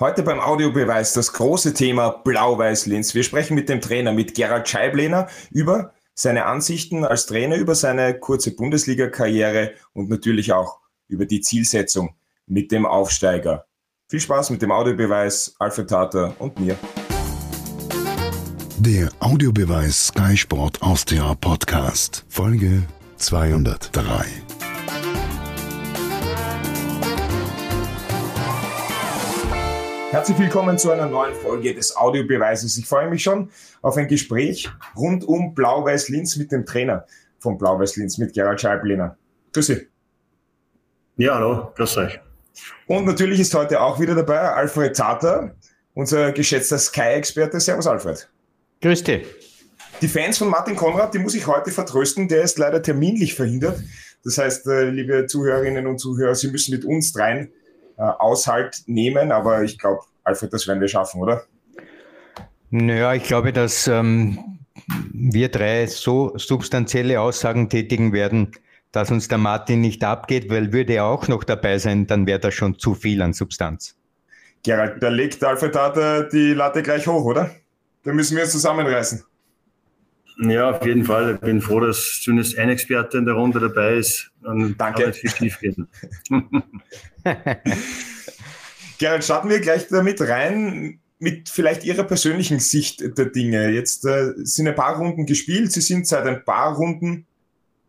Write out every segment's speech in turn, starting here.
Heute beim Audiobeweis das große Thema Blau-Weiß-Linz. Wir sprechen mit dem Trainer, mit Gerald Scheiblehner, über seine Ansichten als Trainer, über seine kurze Bundesliga-Karriere und natürlich auch über die Zielsetzung mit dem Aufsteiger. Viel Spaß mit dem Audiobeweis, Alfred Tater und mir. Der Audiobeweis Sky Sport Austria Podcast, Folge 203. Herzlich willkommen zu einer neuen Folge des Audiobeweises. Ich freue mich schon auf ein Gespräch rund um Blau-Weiß-Linz mit dem Trainer von Blau-Weiß-Linz, mit Gerald Scheiblehner. Grüß Sie. Ja, hallo, grüß euch. Und natürlich ist heute auch wieder dabei Alfred Zater, unser geschätzter Sky-Experte. Servus, Alfred. Grüß dich. Die Fans von Martin Konrad, die muss ich heute vertrösten, der ist leider terminlich verhindert. Das heißt, äh, liebe Zuhörerinnen und Zuhörer, Sie müssen mit uns dreien äh, Aushalt nehmen. Aber ich glaube, Alfred, das werden wir schaffen, oder? Naja, ich glaube, dass ähm, wir drei so substanzielle Aussagen tätigen werden, dass uns der Martin nicht abgeht, weil würde er auch noch dabei sein, dann wäre das schon zu viel an Substanz. Gerald, da legt Alfred Tata die Latte gleich hoch, oder? Da müssen wir uns zusammenreißen. Ja, auf jeden Fall. Ich bin froh, dass zumindest ein Experte in der Runde dabei ist. Dann Danke. Kann viel schief gehen. Gerald, starten wir gleich damit rein mit vielleicht Ihrer persönlichen Sicht der Dinge. Jetzt äh, sind ein paar Runden gespielt. Sie sind seit ein paar Runden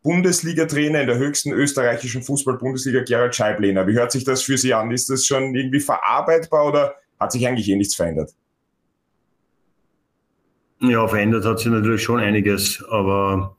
Bundesliga-Trainer in der höchsten österreichischen Fußball-Bundesliga, Gerald Scheiblehner. Wie hört sich das für Sie an? Ist das schon irgendwie verarbeitbar oder hat sich eigentlich eh nichts verändert? Ja, verändert hat sich natürlich schon einiges, aber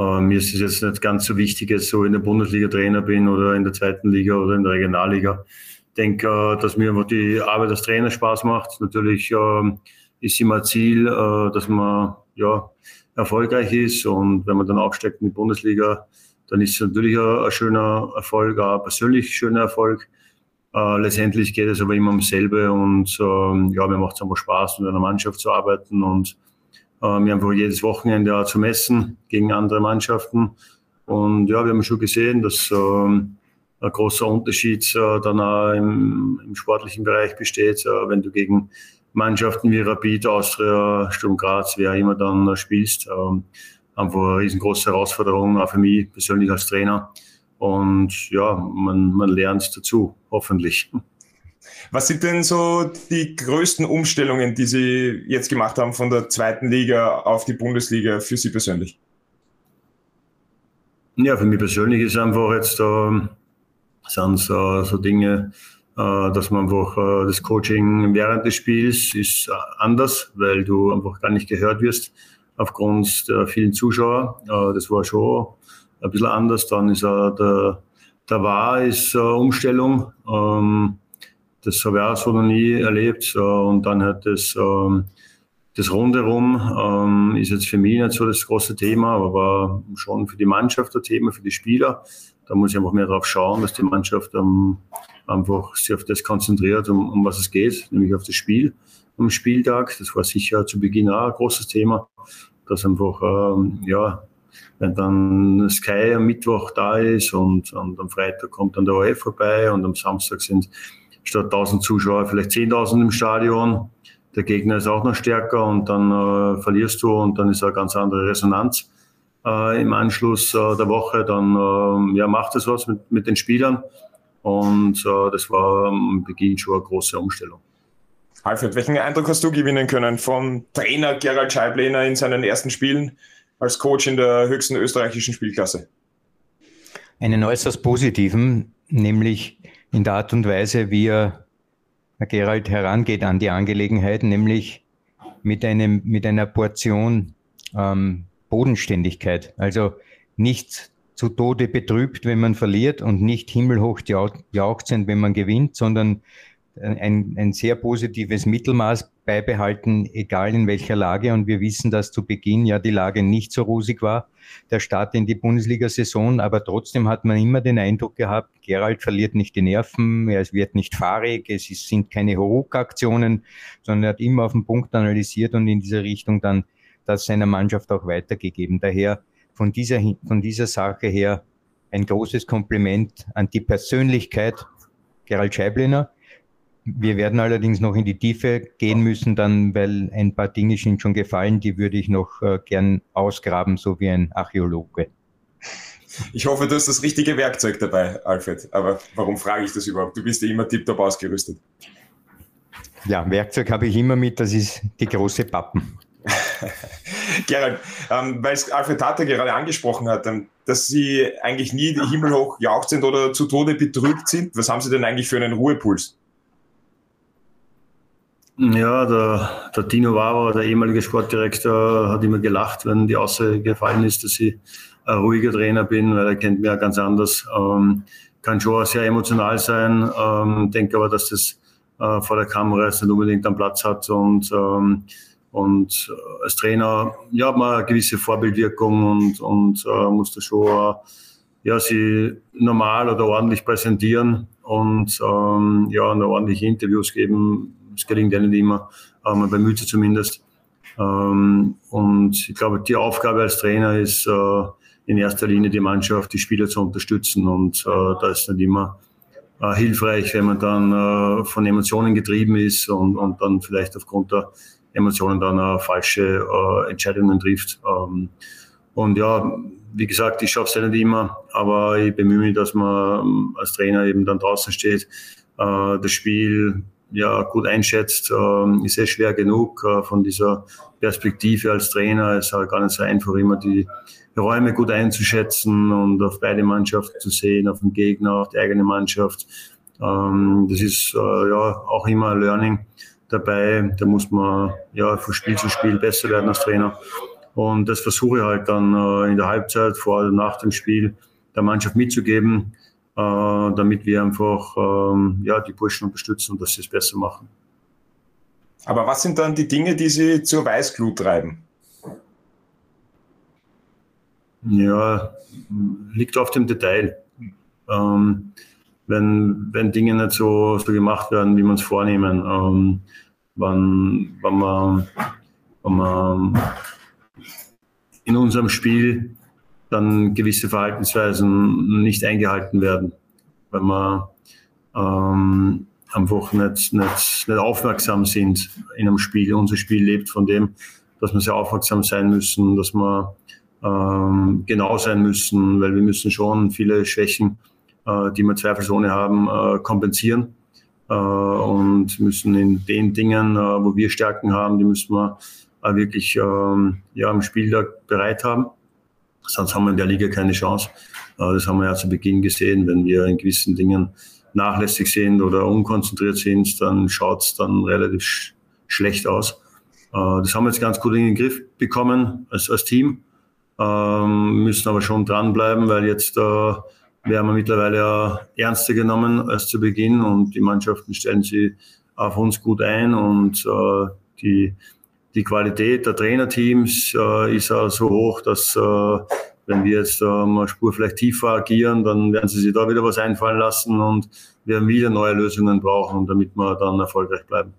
äh, mir ist es jetzt nicht ganz so wichtig, jetzt so in der Bundesliga Trainer bin oder in der zweiten Liga oder in der Regionalliga. Ich denke, äh, dass mir die Arbeit als Trainer Spaß macht. Natürlich äh, ist immer Ziel, äh, dass man ja, erfolgreich ist und wenn man dann aufsteigt in die Bundesliga, dann ist es natürlich ein, schöner Erfolg, ein persönlich schöner Erfolg. Äh, letztendlich geht es aber immer um dasselbe und ähm, ja, mir macht es einfach Spaß, mit einer Mannschaft zu arbeiten und wir haben jedes Wochenende auch zu messen gegen andere Mannschaften. Und ja, wir haben schon gesehen, dass ähm, ein großer Unterschied äh, dann auch im, im, sportlichen Bereich besteht, äh, wenn du gegen Mannschaften wie Rapid, Austria, Sturm Graz, wer immer dann spielst. Ähm, einfach eine riesengroße Herausforderung, auch für mich persönlich als Trainer. Und ja, man, man lernt dazu, hoffentlich. Was sind denn so die größten Umstellungen, die Sie jetzt gemacht haben von der zweiten Liga auf die Bundesliga für Sie persönlich? Ja, für mich persönlich ist einfach jetzt äh, sind so, so Dinge, äh, dass man einfach äh, das Coaching während des Spiels ist äh, anders, weil du einfach gar nicht gehört wirst aufgrund der vielen Zuschauer. Das war schon ein bisschen anders. Dann ist äh, der, der war ist Umstellung. Das habe ich auch so noch nie erlebt. Und dann hat das, ähm, das Rundherum ähm, ist jetzt für mich nicht so das große Thema, aber schon für die Mannschaft ein Thema, für die Spieler. Da muss ich einfach mehr darauf schauen, dass die Mannschaft ähm, einfach sich auf das konzentriert, um, um was es geht, nämlich auf das Spiel am Spieltag. Das war sicher zu Beginn auch ein großes Thema, dass einfach, ähm, ja, wenn dann Sky am Mittwoch da ist und, und am Freitag kommt dann der OF vorbei und am Samstag sind statt 1000 Zuschauer vielleicht 10.000 im Stadion. Der Gegner ist auch noch stärker und dann äh, verlierst du und dann ist eine ganz andere Resonanz äh, im Anschluss äh, der Woche. Dann äh, ja, macht es was mit, mit den Spielern und äh, das war am Beginn schon eine große Umstellung. Alfred, welchen Eindruck hast du gewinnen können vom Trainer Gerald Scheiblehner in seinen ersten Spielen als Coach in der höchsten österreichischen Spielklasse? Einen äußerst positiven, nämlich in der Art und Weise, wie er, Herr Gerald, herangeht an die Angelegenheit, nämlich mit, einem, mit einer Portion ähm, Bodenständigkeit. Also nicht zu Tode betrübt, wenn man verliert und nicht himmelhoch jauchzend, wenn man gewinnt, sondern ein, ein sehr positives Mittelmaß beibehalten, egal in welcher Lage. Und wir wissen, dass zu Beginn ja die Lage nicht so rosig war, der Start in die Bundesliga-Saison. Aber trotzdem hat man immer den Eindruck gehabt, Gerald verliert nicht die Nerven, er wird nicht fahrig, es sind keine Huruk-Aktionen, sondern er hat immer auf den Punkt analysiert und in dieser Richtung dann das seiner Mannschaft auch weitergegeben. Daher von dieser, von dieser Sache her ein großes Kompliment an die Persönlichkeit Gerald Scheibliner wir werden allerdings noch in die Tiefe gehen müssen, dann, weil ein paar Dinge sind schon gefallen, die würde ich noch äh, gern ausgraben, so wie ein Archäologe. Ich hoffe, du hast das richtige Werkzeug dabei, Alfred. Aber warum frage ich das überhaupt? Du bist ja immer tiptop ausgerüstet. Ja, Werkzeug habe ich immer mit, das ist die große Pappen. Gerald, ähm, weil es Alfred Tata gerade angesprochen hat, ähm, dass Sie eigentlich nie himmelhoch jaucht sind oder zu Tode betrübt sind. Was haben Sie denn eigentlich für einen Ruhepuls? Ja, der, der Dino Wauer, der ehemalige Sportdirektor, hat immer gelacht, wenn die Aussage gefallen ist, dass ich ein ruhiger Trainer bin, weil er kennt mich ja ganz anders. Ähm, kann schon sehr emotional sein, ähm, denke aber, dass das äh, vor der Kamera jetzt nicht unbedingt einen Platz hat und ähm, und äh, als Trainer ja, hat man eine gewisse Vorbildwirkung und, und äh, muss da schon äh, ja, sie normal oder ordentlich präsentieren und ähm, ja, und ordentliche Interviews geben. Das gelingt nicht immer, aber man bemüht sich zumindest. Ähm, und ich glaube, die Aufgabe als Trainer ist äh, in erster Linie die Mannschaft, die Spieler zu unterstützen. Und äh, da ist nicht immer äh, hilfreich, wenn man dann äh, von Emotionen getrieben ist und, und dann vielleicht aufgrund der Emotionen dann äh, falsche äh, Entscheidungen trifft. Ähm, und ja, wie gesagt, ich schaffe es ja nicht immer, aber ich bemühe mich, dass man ähm, als Trainer eben dann draußen steht, äh, das Spiel ja gut einschätzt. Äh, ist sehr schwer genug äh, von dieser Perspektive als Trainer. Es ist halt gar nicht so einfach, immer die Räume gut einzuschätzen und auf beide Mannschaften zu sehen, auf den Gegner, auf die eigene Mannschaft. Ähm, das ist äh, ja auch immer ein Learning dabei. Da muss man ja von Spiel zu Spiel besser werden als Trainer. Und das versuche ich halt dann äh, in der Halbzeit, vor oder nach dem Spiel, der Mannschaft mitzugeben, äh, damit wir einfach ähm, ja, die Burschen unterstützen und dass sie es besser machen. Aber was sind dann die Dinge, die Sie zur Weißglut treiben? Ja, liegt auf dem Detail. Ähm, wenn, wenn Dinge nicht so, so gemacht werden, wie man es vornehmen. Ähm, wenn, wenn, man, wenn man in unserem Spiel dann gewisse Verhaltensweisen nicht eingehalten werden, wenn wir ähm, einfach nicht, nicht, nicht aufmerksam sind in einem Spiel. Unser Spiel lebt von dem, dass wir sehr aufmerksam sein müssen, dass wir ähm, genau sein müssen, weil wir müssen schon viele Schwächen äh, die wir zweifelsohne haben, äh, kompensieren äh, und müssen in den Dingen, wo wir Stärken haben, die müssen wir wirklich ähm, ja, am Spieltag bereit haben. Sonst haben wir in der Liga keine Chance. Das haben wir ja zu Beginn gesehen. Wenn wir in gewissen Dingen nachlässig sind oder unkonzentriert sind, dann schaut es dann relativ sch schlecht aus. Das haben wir jetzt ganz gut in den Griff bekommen als, als Team, ähm, müssen aber schon dranbleiben, weil jetzt äh, wir haben mittlerweile ernster genommen als zu Beginn und die Mannschaften stellen sie auf uns gut ein und äh, die, die Qualität der Trainerteams äh, ist auch so hoch, dass äh, wenn wir jetzt ähm, eine Spur vielleicht tiefer agieren, dann werden sie sich da wieder was einfallen lassen und werden wieder neue Lösungen brauchen, damit wir dann erfolgreich bleiben.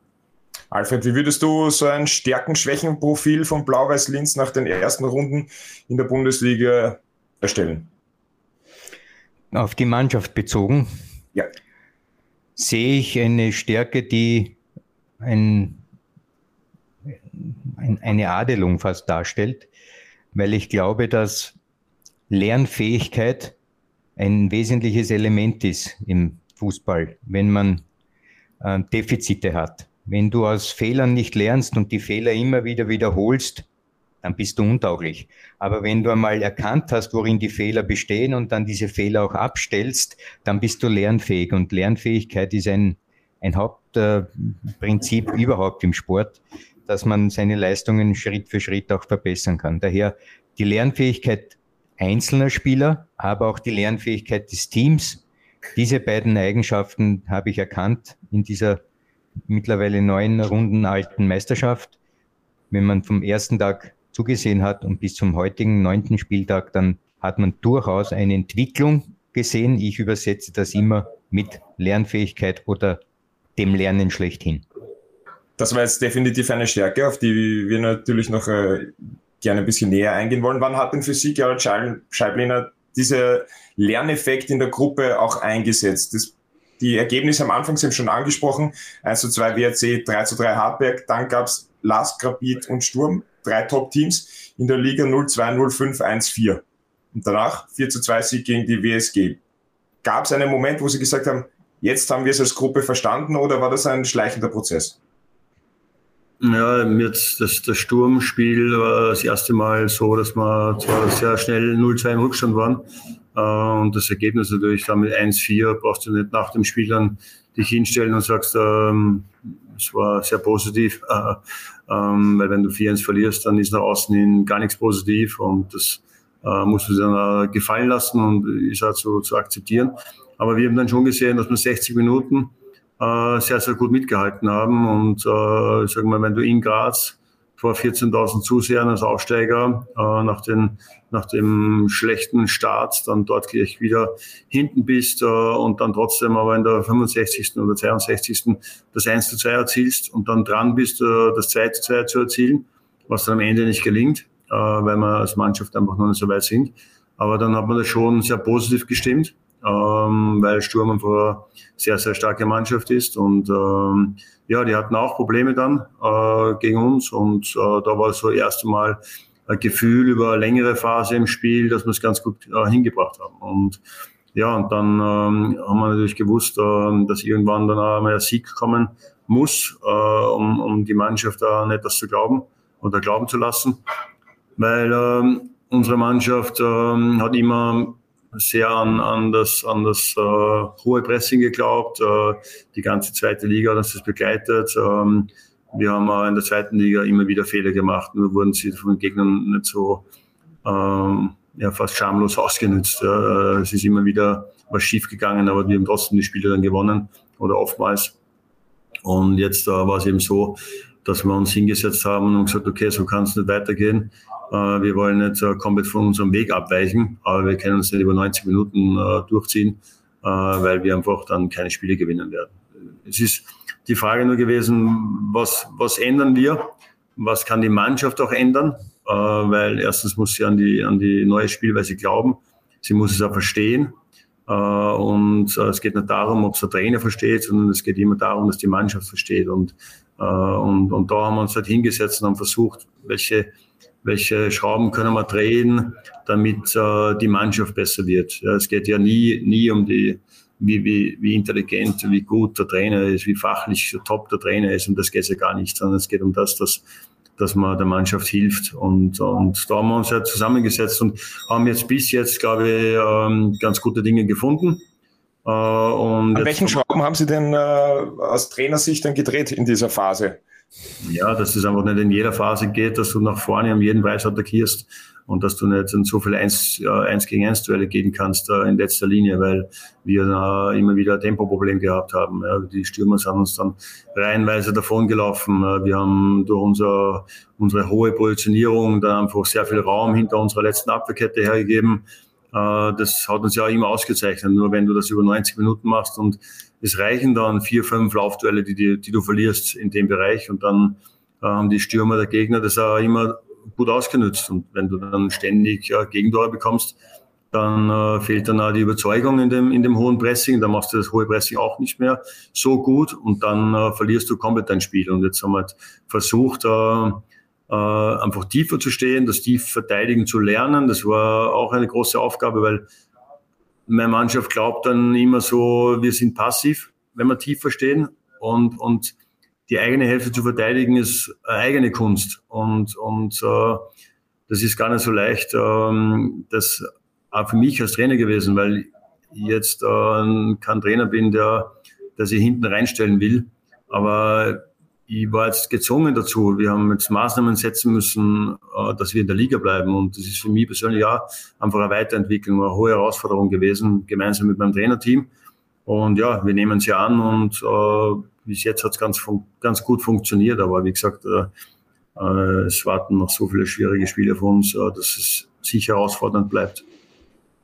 Alfred, wie würdest du so ein Stärken-Schwächen-Profil von Blau-Weiß-Linz nach den ersten Runden in der Bundesliga erstellen? auf die Mannschaft bezogen, ja. sehe ich eine Stärke, die ein, ein, eine Adelung fast darstellt, weil ich glaube, dass Lernfähigkeit ein wesentliches Element ist im Fußball, wenn man äh, Defizite hat. Wenn du aus Fehlern nicht lernst und die Fehler immer wieder wiederholst, dann bist du untauglich. Aber wenn du einmal erkannt hast, worin die Fehler bestehen und dann diese Fehler auch abstellst, dann bist du lernfähig. Und Lernfähigkeit ist ein, ein Hauptprinzip äh, überhaupt im Sport, dass man seine Leistungen Schritt für Schritt auch verbessern kann. Daher die Lernfähigkeit einzelner Spieler, aber auch die Lernfähigkeit des Teams. Diese beiden Eigenschaften habe ich erkannt in dieser mittlerweile neun Runden alten Meisterschaft. Wenn man vom ersten Tag zugesehen hat und bis zum heutigen neunten Spieltag, dann hat man durchaus eine Entwicklung gesehen. Ich übersetze das immer mit Lernfähigkeit oder dem Lernen schlechthin. Das war jetzt definitiv eine Stärke, auf die wir natürlich noch äh, gerne ein bisschen näher eingehen wollen. Wann hat denn für Sie, Gerald Scheibliner, dieser Lerneffekt in der Gruppe auch eingesetzt? Das die Ergebnisse am Anfang sind schon angesprochen. 1 zu 2 WRC, 3 zu 3 Hartberg. Dann gab es Last, Grabit und Sturm, drei Top-Teams in der Liga 0-2, 0-5, 1-4. Und danach 4 zu 2 Sieg gegen die WSG. Gab es einen Moment, wo Sie gesagt haben, jetzt haben wir es als Gruppe verstanden oder war das ein schleichender Prozess? Ja, jetzt das, das Sturmspiel war das erste Mal so, dass wir zwar sehr schnell 0-2 im Rückstand waren. Äh, und das Ergebnis natürlich dann mit 1-4 brauchst du nicht nach dem Spiel dann dich hinstellen und sagst, ähm, es war sehr positiv. Äh, ähm, weil wenn du 4-1 verlierst, dann ist nach außen hin gar nichts positiv und das äh, musst du dann äh, gefallen lassen und ist halt so zu akzeptieren. Aber wir haben dann schon gesehen, dass wir 60 Minuten äh, sehr, sehr gut mitgehalten haben. Und äh, sagen wir, wenn du in Graz vor 14.000 Zusehern als Aufsteiger äh, nach, den, nach dem schlechten Start dann dort gleich wieder hinten bist äh, und dann trotzdem aber in der 65. oder 62. das 1 zu 2 erzielst und dann dran bist, äh, das 2 zu 2 zu erzielen, was dann am Ende nicht gelingt, äh, weil wir als Mannschaft einfach noch nicht so weit sind. Aber dann hat man das schon sehr positiv gestimmt ähm, weil Sturm einfach eine sehr, sehr starke Mannschaft ist. Und ähm, ja, die hatten auch Probleme dann äh, gegen uns. Und äh, da war so das erste Mal ein Gefühl über eine längere Phase im Spiel, dass wir es ganz gut äh, hingebracht haben. Und ja, und dann ähm, haben wir natürlich gewusst, äh, dass irgendwann dann auch mal ein Sieg kommen muss, äh, um, um die Mannschaft da nicht das zu glauben oder glauben zu lassen. Weil ähm, unsere Mannschaft ähm, hat immer sehr an, an das, an das äh, hohe Pressing geglaubt. Äh, die ganze zweite Liga hat uns das begleitet. Ähm, wir haben auch in der zweiten Liga immer wieder Fehler gemacht, nur wurden sie von den Gegnern nicht so ähm, ja, fast schamlos ausgenutzt. Ja. Es ist immer wieder was schief gegangen, aber wir haben trotzdem die Spiele dann gewonnen oder oftmals. Und jetzt äh, war es eben so, dass wir uns hingesetzt haben und gesagt, okay, so kann es nicht weitergehen. Äh, wir wollen nicht äh, komplett von unserem Weg abweichen, aber wir können uns nicht über 90 Minuten äh, durchziehen, weil wir einfach dann keine Spiele gewinnen werden. Es ist die Frage nur gewesen, was, was ändern wir? Was kann die Mannschaft auch ändern? Weil erstens muss sie an die, an die neue Spielweise glauben. Sie muss es auch verstehen. Und es geht nicht darum, ob es der Trainer versteht, sondern es geht immer darum, dass die Mannschaft versteht. Und, und, und da haben wir uns halt hingesetzt und haben versucht, welche welche Schrauben können wir drehen, damit äh, die Mannschaft besser wird. Es geht ja nie, nie um die, wie, wie, wie intelligent, wie gut der Trainer ist, wie fachlich top der Trainer ist. Und das geht ja gar nicht, sondern es geht um das, dass, dass man der Mannschaft hilft. Und, und da haben wir uns ja zusammengesetzt und haben jetzt bis jetzt, glaube ich, ähm, ganz gute Dinge gefunden. Äh, An welchen Schrauben haben Sie denn äh, aus Trainersicht dann gedreht in dieser Phase? Ja, dass es einfach nicht in jeder Phase geht, dass du nach vorne um jeden Preis attackierst und dass du nicht in so viele 1, 1 gegen 1 Duelle gehen kannst äh, in letzter Linie, weil wir da immer wieder ein Tempoproblem gehabt haben. Ja, die Stürmer sind uns dann reihenweise davongelaufen. Äh, wir haben durch unser, unsere hohe Positionierung da einfach sehr viel Raum hinter unserer letzten Abwehrkette hergegeben. Äh, das hat uns ja immer ausgezeichnet. Nur wenn du das über 90 Minuten machst und es reichen dann vier, fünf Laufduelle, die, die, die du verlierst in dem Bereich und dann äh, haben die Stürmer der Gegner das auch immer gut ausgenutzt. Und wenn du dann ständig äh, Gegentore bekommst, dann äh, fehlt dann auch die Überzeugung in dem, in dem hohen Pressing. Dann machst du das hohe Pressing auch nicht mehr so gut und dann äh, verlierst du komplett dein Spiel. Und jetzt haben wir halt versucht, äh, äh, einfach tiefer zu stehen, das tief verteidigen zu lernen. Das war auch eine große Aufgabe, weil meine Mannschaft glaubt dann immer so, wir sind passiv, wenn wir tiefer stehen und, und die eigene Hälfte zu verteidigen ist eine eigene Kunst und, und äh, das ist gar nicht so leicht. Ähm, das auch für mich als Trainer gewesen, weil ich jetzt äh, kein Trainer bin, der, der sich hinten reinstellen will. Aber ich war jetzt gezwungen dazu. Wir haben jetzt Maßnahmen setzen müssen, äh, dass wir in der Liga bleiben. Und das ist für mich persönlich auch einfach eine Weiterentwicklung, eine hohe Herausforderung gewesen, gemeinsam mit meinem Trainerteam. Und ja, wir nehmen sie an und äh, bis jetzt hat es ganz, ganz gut funktioniert. Aber wie gesagt, äh, äh, es warten noch so viele schwierige Spiele auf uns, äh, dass es sicher herausfordernd bleibt.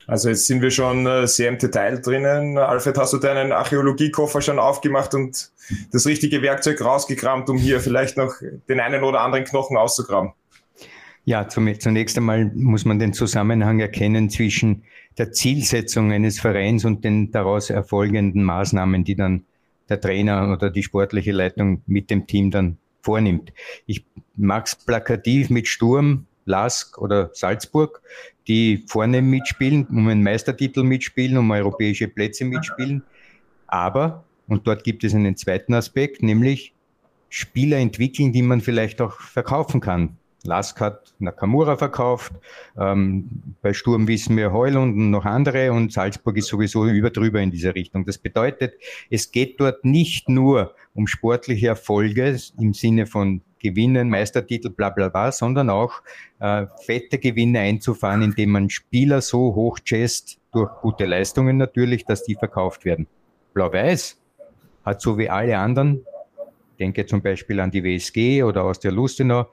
Also jetzt sind wir schon äh, sehr im Detail drinnen. Alfred, hast du deinen Archäologiekoffer schon aufgemacht und das richtige Werkzeug rausgekramt, um hier vielleicht noch den einen oder anderen Knochen auszugraben? Ja, zunächst einmal muss man den Zusammenhang erkennen zwischen der Zielsetzung eines Vereins und den daraus erfolgenden Maßnahmen, die dann der Trainer oder die sportliche Leitung mit dem Team dann vornimmt. Ich mag es plakativ mit Sturm, Lask oder Salzburg, die vorne mitspielen, um einen Meistertitel mitspielen, um europäische Plätze mitspielen. Aber, und dort gibt es einen zweiten Aspekt, nämlich Spieler entwickeln, die man vielleicht auch verkaufen kann. Lask hat Nakamura verkauft, ähm, bei Sturm wissen wir Heulund und noch andere und Salzburg ist sowieso über drüber in dieser Richtung. Das bedeutet, es geht dort nicht nur um sportliche Erfolge im Sinne von Gewinnen, Meistertitel, bla bla bla, sondern auch äh, fette Gewinne einzufahren, indem man Spieler so hoch chest, durch gute Leistungen natürlich, dass die verkauft werden. Blau-Weiß hat so wie alle anderen, denke zum Beispiel an die WSG oder aus der Lustenau,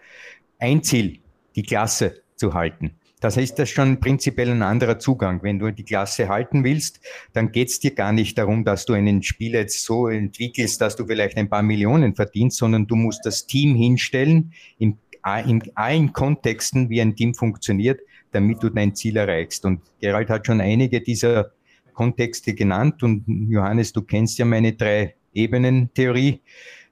ein Ziel, die Klasse zu halten. Das heißt, das ist schon prinzipiell ein anderer Zugang. Wenn du die Klasse halten willst, dann geht es dir gar nicht darum, dass du einen Spieler jetzt so entwickelst, dass du vielleicht ein paar Millionen verdienst, sondern du musst das Team hinstellen, in, in allen Kontexten, wie ein Team funktioniert, damit du dein Ziel erreichst. Und Gerald hat schon einige dieser Kontexte genannt und Johannes, du kennst ja meine drei Ebenen-Theorie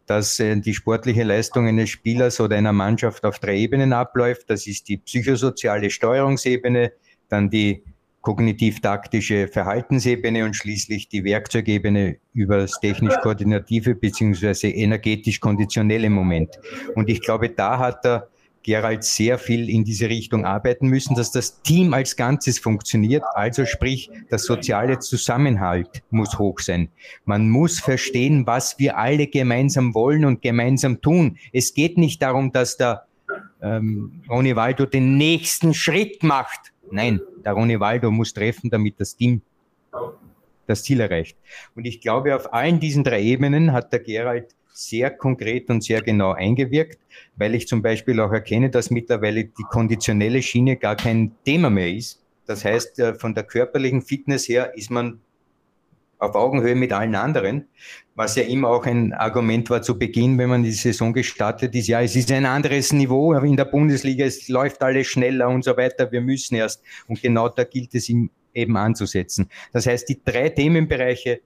dass äh, die sportliche Leistung eines Spielers oder einer Mannschaft auf drei Ebenen abläuft. Das ist die psychosoziale Steuerungsebene, dann die kognitiv-taktische Verhaltensebene und schließlich die Werkzeugebene über das technisch-koordinative beziehungsweise energetisch-konditionelle Moment. Und ich glaube, da hat er Gerald sehr viel in diese Richtung arbeiten müssen, dass das Team als Ganzes funktioniert. Also sprich, der soziale Zusammenhalt muss hoch sein. Man muss verstehen, was wir alle gemeinsam wollen und gemeinsam tun. Es geht nicht darum, dass der ähm, Ronny Waldo den nächsten Schritt macht. Nein, der Ronny Waldo muss treffen, damit das Team das Ziel erreicht. Und ich glaube, auf allen diesen drei Ebenen hat der Gerald sehr konkret und sehr genau eingewirkt, weil ich zum Beispiel auch erkenne, dass mittlerweile die konditionelle Schiene gar kein Thema mehr ist. Das heißt, äh, von der körperlichen Fitness her ist man auf Augenhöhe mit allen anderen, was ja immer auch ein Argument war zu Beginn, wenn man die Saison gestartet ist. Ja, es ist ein anderes Niveau in der Bundesliga, es läuft alles schneller und so weiter. Wir müssen erst. Und genau da gilt es eben anzusetzen. Das heißt, die drei Themenbereiche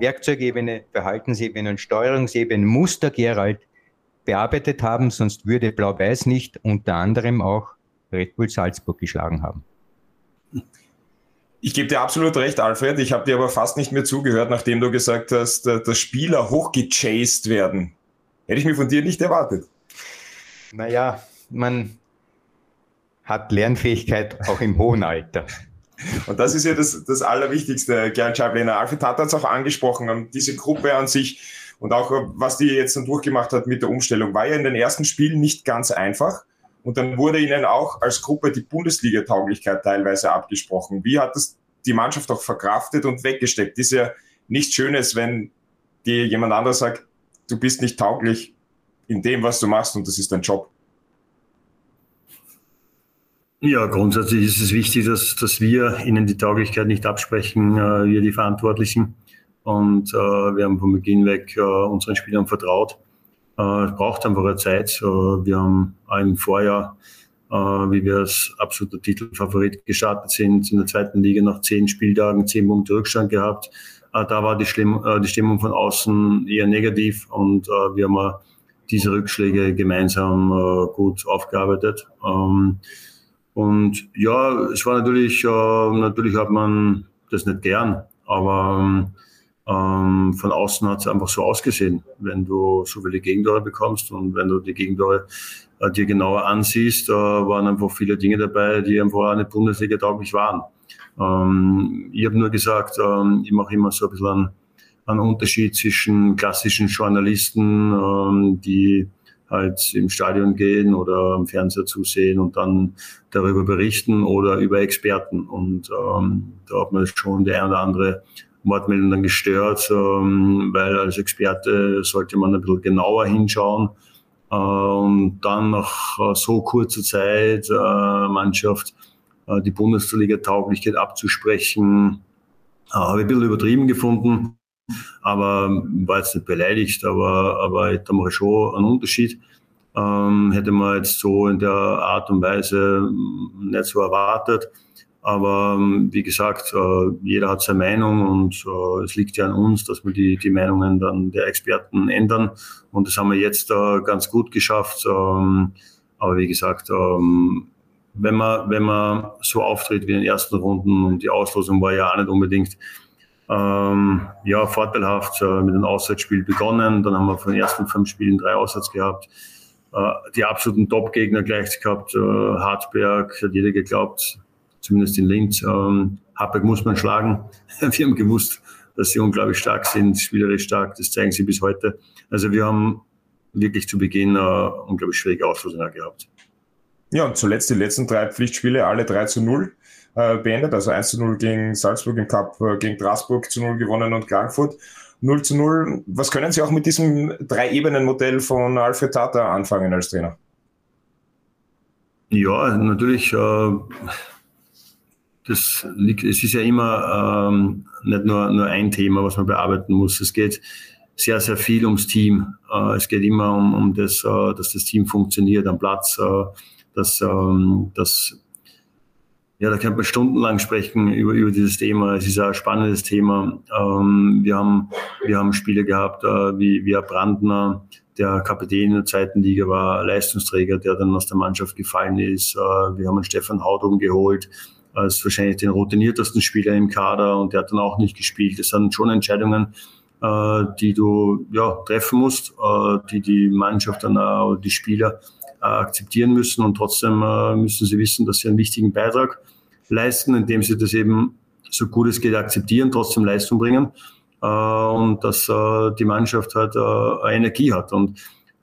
Werkzeugebene, Verhaltensebene und Steuerungsebene muss der Gerald bearbeitet haben, sonst würde Blau-Weiß nicht unter anderem auch Red Bull Salzburg geschlagen haben. Ich gebe dir absolut recht, Alfred. Ich habe dir aber fast nicht mehr zugehört, nachdem du gesagt hast, dass Spieler hochgechased werden. Hätte ich mir von dir nicht erwartet. Naja, man hat Lernfähigkeit auch im hohen Alter. Und das ist ja das, das Allerwichtigste, Gerd Schablener. Alfred hat es auch angesprochen, diese Gruppe an sich und auch was die jetzt dann durchgemacht hat mit der Umstellung, war ja in den ersten Spielen nicht ganz einfach. Und dann wurde ihnen auch als Gruppe die Bundesliga-Tauglichkeit teilweise abgesprochen. Wie hat das die Mannschaft auch verkraftet und weggesteckt? Ist ja nichts Schönes, wenn dir jemand anderes sagt, du bist nicht tauglich in dem, was du machst und das ist dein Job. Ja, grundsätzlich ist es wichtig, dass, dass wir ihnen die Tauglichkeit nicht absprechen, äh, wir die Verantwortlichen. Und äh, wir haben von Beginn weg äh, unseren Spielern vertraut. Äh, es braucht einfach eine Zeit. Äh, wir haben im Vorjahr, äh, wie wir als absoluter Titelfavorit gestartet sind, in der zweiten Liga nach zehn Spieltagen zehn Punkte Rückstand gehabt. Äh, da war die, Schlimm, die Stimmung von außen eher negativ und äh, wir haben diese Rückschläge gemeinsam äh, gut aufgearbeitet. Ähm, und ja, es war natürlich, äh, natürlich hat man das nicht gern, aber ähm, von außen hat es einfach so ausgesehen, wenn du so viele Gegentore bekommst und wenn du die Gegentore äh, dir genauer ansiehst, äh, waren einfach viele Dinge dabei, die einfach eine Bundesliga tauglich waren. Ähm, ich habe nur gesagt, ähm, ich mache immer so ein bisschen einen, einen Unterschied zwischen klassischen Journalisten, ähm, die halt im Stadion gehen oder am Fernseher zusehen und dann darüber berichten oder über Experten. Und ähm, da hat man schon die eine oder andere Wortmeldung dann gestört, ähm, weil als Experte sollte man ein bisschen genauer hinschauen. Äh, und dann nach so kurzer Zeit äh, Mannschaft äh, die Bundesliga-Tauglichkeit abzusprechen, äh, habe ich ein bisschen übertrieben gefunden aber war jetzt nicht beleidigt, aber, aber da mache ich schon einen Unterschied. Ähm, hätte man jetzt so in der Art und Weise nicht so erwartet. Aber ähm, wie gesagt, äh, jeder hat seine Meinung und äh, es liegt ja an uns, dass wir die, die Meinungen dann der Experten ändern. Und das haben wir jetzt äh, ganz gut geschafft. Ähm, aber wie gesagt, ähm, wenn man, wenn man so auftritt wie in den ersten Runden und die Auslosung war ja auch nicht unbedingt ähm, ja, vorteilhaft äh, mit einem Auswärtsspiel begonnen. Dann haben wir von den ersten fünf Spielen drei Auswärts gehabt. Äh, die absoluten Top-Gegner gleich gehabt. Äh, Hartberg, hat jeder geglaubt, zumindest in Linz. Ähm, Hartberg muss man schlagen. wir haben gewusst, dass sie unglaublich stark sind, spielerisch stark. Das zeigen sie bis heute. Also wir haben wirklich zu Beginn äh, unglaublich schwierige Auslosungen gehabt. Ja, und zuletzt die letzten drei Pflichtspiele, alle 3 zu 0 äh, beendet. Also 1 zu 0 gegen Salzburg im Cup, äh, gegen Straßburg zu 0 gewonnen und Klagenfurt 0 zu 0. Was können Sie auch mit diesem Drei-Ebenen-Modell von Alfred Tata anfangen als Trainer? Ja, natürlich. Äh, das liegt, es ist ja immer ähm, nicht nur, nur ein Thema, was man bearbeiten muss. Es geht sehr, sehr viel ums Team. Äh, es geht immer um, um das, äh, dass das Team funktioniert am Platz, äh, dass, ähm, dass ja, da könnte man stundenlang sprechen über, über dieses Thema. Es ist ein spannendes Thema. Ähm, wir, haben, wir haben Spiele gehabt, äh, wie, wie Brandner, der Kapitän in der zweiten Liga war, Leistungsträger, der dann aus der Mannschaft gefallen ist. Äh, wir haben einen Stefan Haudum geholt, als wahrscheinlich den routiniertesten Spieler im Kader und der hat dann auch nicht gespielt. Das sind schon Entscheidungen, äh, die du ja, treffen musst, äh, die die Mannschaft dann oder die Spieler akzeptieren müssen und trotzdem müssen sie wissen, dass sie einen wichtigen Beitrag leisten, indem sie das eben so gut es geht akzeptieren, trotzdem Leistung bringen und dass die Mannschaft halt Energie hat. Und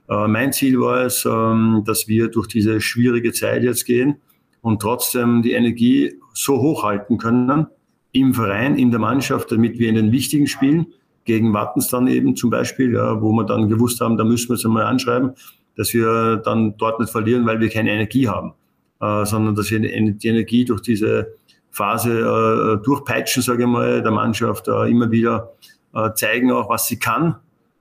mein Ziel war es, ähm, dass wir durch diese schwierige Zeit jetzt gehen und trotzdem die Energie so hochhalten können im Verein, in der Mannschaft, damit wir in den wichtigen Spielen gegen Wattens dann eben zum Beispiel, ja, wo wir dann gewusst haben, da müssen wir es einmal anschreiben, dass wir dann dort nicht verlieren, weil wir keine Energie haben, äh, sondern dass wir die Energie durch diese Phase äh, durchpeitschen, sage ich mal, der Mannschaft äh, immer wieder äh, zeigen auch, was sie kann,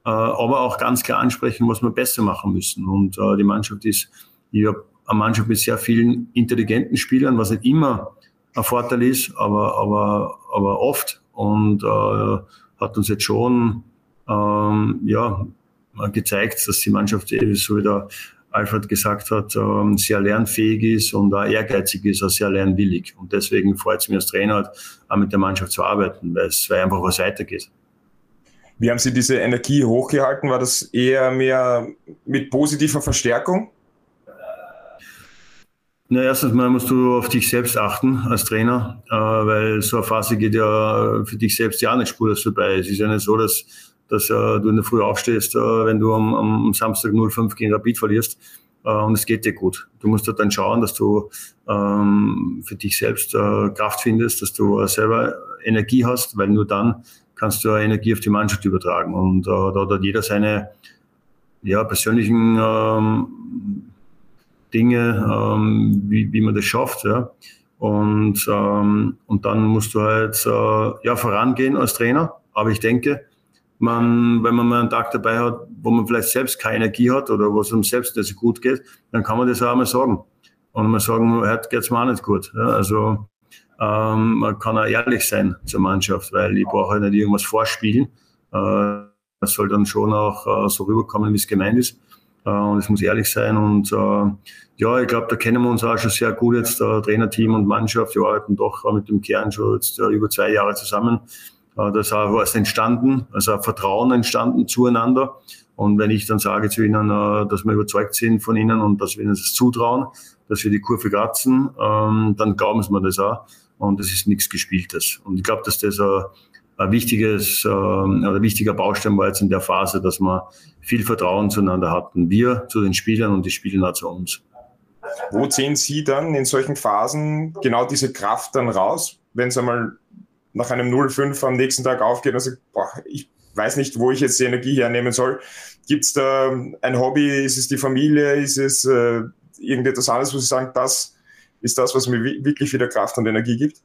äh, aber auch ganz klar ansprechen, was wir besser machen müssen. Und äh, die Mannschaft ist, ich habe eine Mannschaft mit sehr vielen intelligenten Spielern, was nicht immer ein Vorteil ist, aber, aber, aber oft. Und äh, hat uns jetzt schon ähm, ja, gezeigt, dass die Mannschaft, so wie der Alfred gesagt hat, ähm, sehr lernfähig ist und auch ehrgeizig ist, auch sehr lernwillig. Und deswegen freut es mich als Trainer, halt, auch mit der Mannschaft zu arbeiten, weil es einfach was weitergeht. Wie haben Sie diese Energie hochgehalten? War das eher mehr mit positiver Verstärkung? Na, erstens mal musst du auf dich selbst achten als Trainer, äh, weil so eine Phase geht ja für dich selbst ja auch nicht spurlos vorbei. Es ist ja nicht so, dass, dass äh, du in der Früh aufstehst, äh, wenn du am, am Samstag 0-5 gegen Rapid verlierst äh, und es geht dir gut. Du musst halt dann schauen, dass du ähm, für dich selbst äh, Kraft findest, dass du selber Energie hast, weil nur dann kannst du Energie auf die Mannschaft übertragen. Und äh, da hat jeder seine ja, persönlichen ähm, Dinge, ähm, wie, wie man das schafft. Ja. Und, ähm, und dann musst du halt äh, ja, vorangehen als Trainer. Aber ich denke, man, wenn man mal einen Tag dabei hat, wo man vielleicht selbst keine Energie hat oder wo es einem selbst nicht so gut geht, dann kann man das auch mal sagen. Und mal sagen, heute geht es mir auch nicht gut. Ja. Also ähm, man kann auch ehrlich sein zur Mannschaft, weil ich brauche halt nicht irgendwas vorspielen. Äh, das soll dann schon auch äh, so rüberkommen, wie es gemeint ist. Äh, und es muss ehrlich sein. Und äh, ja, ich glaube, da kennen wir uns auch schon sehr gut jetzt, äh, Trainerteam und Mannschaft. Wir arbeiten doch mit dem Kern schon jetzt über zwei Jahre zusammen. Da ist auch was entstanden, also ein Vertrauen entstanden zueinander. Und wenn ich dann sage zu ihnen, dass wir überzeugt sind von ihnen und dass wir ihnen das zutrauen, dass wir die Kurve kratzen, ähm, dann glauben sie mir das auch. Und es ist nichts Gespieltes. Und ich glaube, dass das ein ein wichtiges, äh, oder wichtiger Baustein war jetzt in der Phase, dass wir viel Vertrauen zueinander hatten. Wir zu den Spielern und die Spieler zu uns. Wo ziehen Sie dann in solchen Phasen genau diese Kraft dann raus, wenn es einmal nach einem 0-5 am nächsten Tag aufgeht und sagt, boah, ich weiß nicht, wo ich jetzt die Energie hernehmen soll. Gibt es da ein Hobby? Ist es die Familie? Ist es äh, irgendetwas anderes, wo Sie sagen, das ist das, was mir wirklich wieder Kraft und Energie gibt?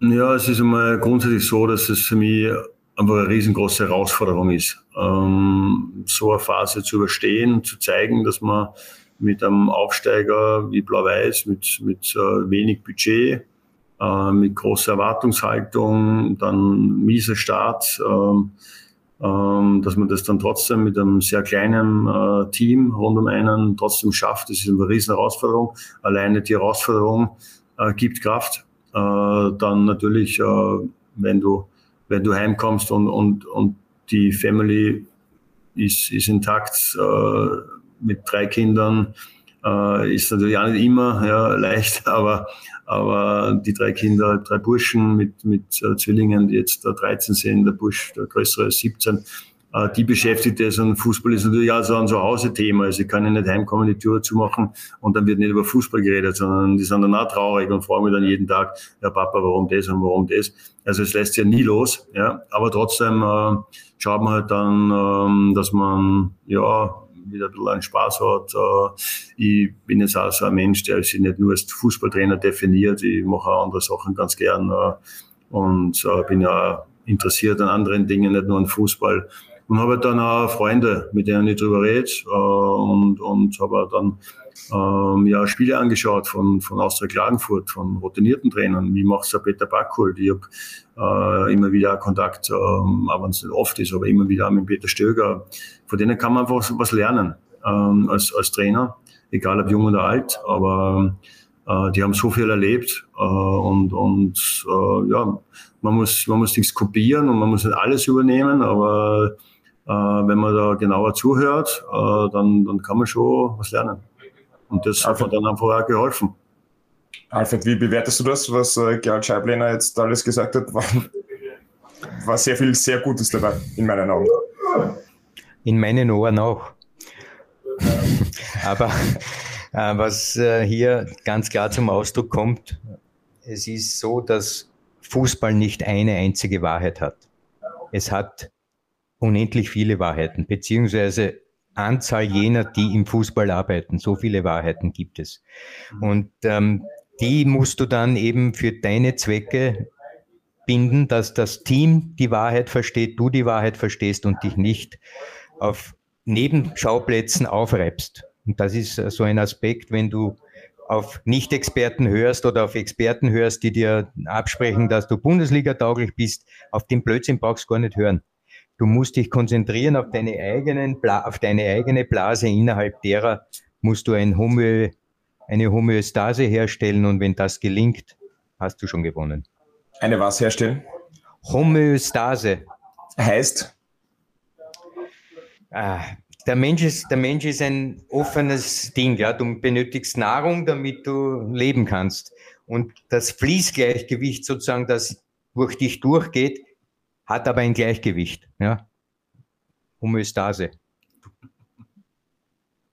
Ja, es ist einmal grundsätzlich so, dass es für mich einfach eine riesengroße Herausforderung ist, ähm, so eine Phase zu überstehen, zu zeigen, dass man mit einem Aufsteiger wie Blau-Weiß, mit, mit äh, wenig Budget, äh, mit großer Erwartungshaltung, dann mieser Start, ähm, dass man das dann trotzdem mit einem sehr kleinen äh, Team rund um einen trotzdem schafft. Das ist eine riesen Herausforderung. Alleine die Herausforderung äh, gibt Kraft. Äh, dann natürlich, äh, wenn du wenn du heimkommst und und und die Family ist ist intakt äh, mit drei Kindern, äh, ist natürlich auch nicht immer ja, leicht, aber aber die drei Kinder, drei Burschen mit, mit äh, Zwillingen, die jetzt da 13 sind, der Bursch, der größere ist 17, äh, die beschäftigt es und Fußball ist natürlich auch so ein Zuhause-Thema. Also ich kann ja nicht heimkommen, die Tür zumachen und dann wird nicht über Fußball geredet, sondern die sind dann auch traurig und fragen mich dann jeden Tag, ja Papa, warum das und warum das? Also es lässt ja nie los, ja. Aber trotzdem äh, schaut man halt dann, ähm, dass man ja wieder ein bisschen einen Spaß hat. Äh, ich bin jetzt auch so ein Mensch, der sich nicht nur als Fußballtrainer definiert. Ich mache auch andere Sachen ganz gern äh, und äh, bin ja interessiert an anderen Dingen, nicht nur an Fußball. Und habe dann auch Freunde, mit denen ich drüber rede und, und habe dann ähm, ja, Spiele angeschaut von, von Austria Klagenfurt, von routinierten Trainern. Wie macht es Peter Backholt? Ich habe äh, immer wieder Kontakt, ähm, aber wenn es nicht oft ist, aber immer wieder mit Peter Stöger. Von denen kann man einfach was lernen ähm, als, als Trainer, egal ob jung oder alt. Aber äh, die haben so viel erlebt äh, und, und äh, ja, man muss, man muss nichts kopieren und man muss nicht alles übernehmen, aber äh, wenn man da genauer zuhört, äh, dann, dann kann man schon was lernen. Und das hat mir dann einfach auch geholfen. Alfred, wie bewertest du das, was äh, Gerald Scheiblener jetzt alles gesagt hat? War, war sehr viel sehr Gutes dabei, in meinen Augen. In meinen Ohren auch. Aber äh, was äh, hier ganz klar zum Ausdruck kommt, es ist so, dass Fußball nicht eine einzige Wahrheit hat. Es hat unendlich viele Wahrheiten, beziehungsweise Anzahl jener, die im Fußball arbeiten. So viele Wahrheiten gibt es. Und ähm, die musst du dann eben für deine Zwecke binden, dass das Team die Wahrheit versteht, du die Wahrheit verstehst und dich nicht auf Nebenschauplätzen aufreibst. Und das ist so ein Aspekt, wenn du auf Nicht-Experten hörst oder auf Experten hörst, die dir absprechen, dass du Bundesliga-tauglich bist, auf den Blödsinn brauchst du gar nicht hören. Du musst dich konzentrieren auf deine, eigenen, auf deine eigene Blase, innerhalb derer musst du ein Homö, eine Homöostase herstellen und wenn das gelingt, hast du schon gewonnen. Eine was herstellen? Homöostase. Heißt? Ah, der Mensch ist, der Mensch ist ein offenes Ding, ja. Du benötigst Nahrung, damit du leben kannst. Und das Fließgleichgewicht sozusagen, das durch dich durchgeht, hat aber ein Gleichgewicht. Ja? Homöostase.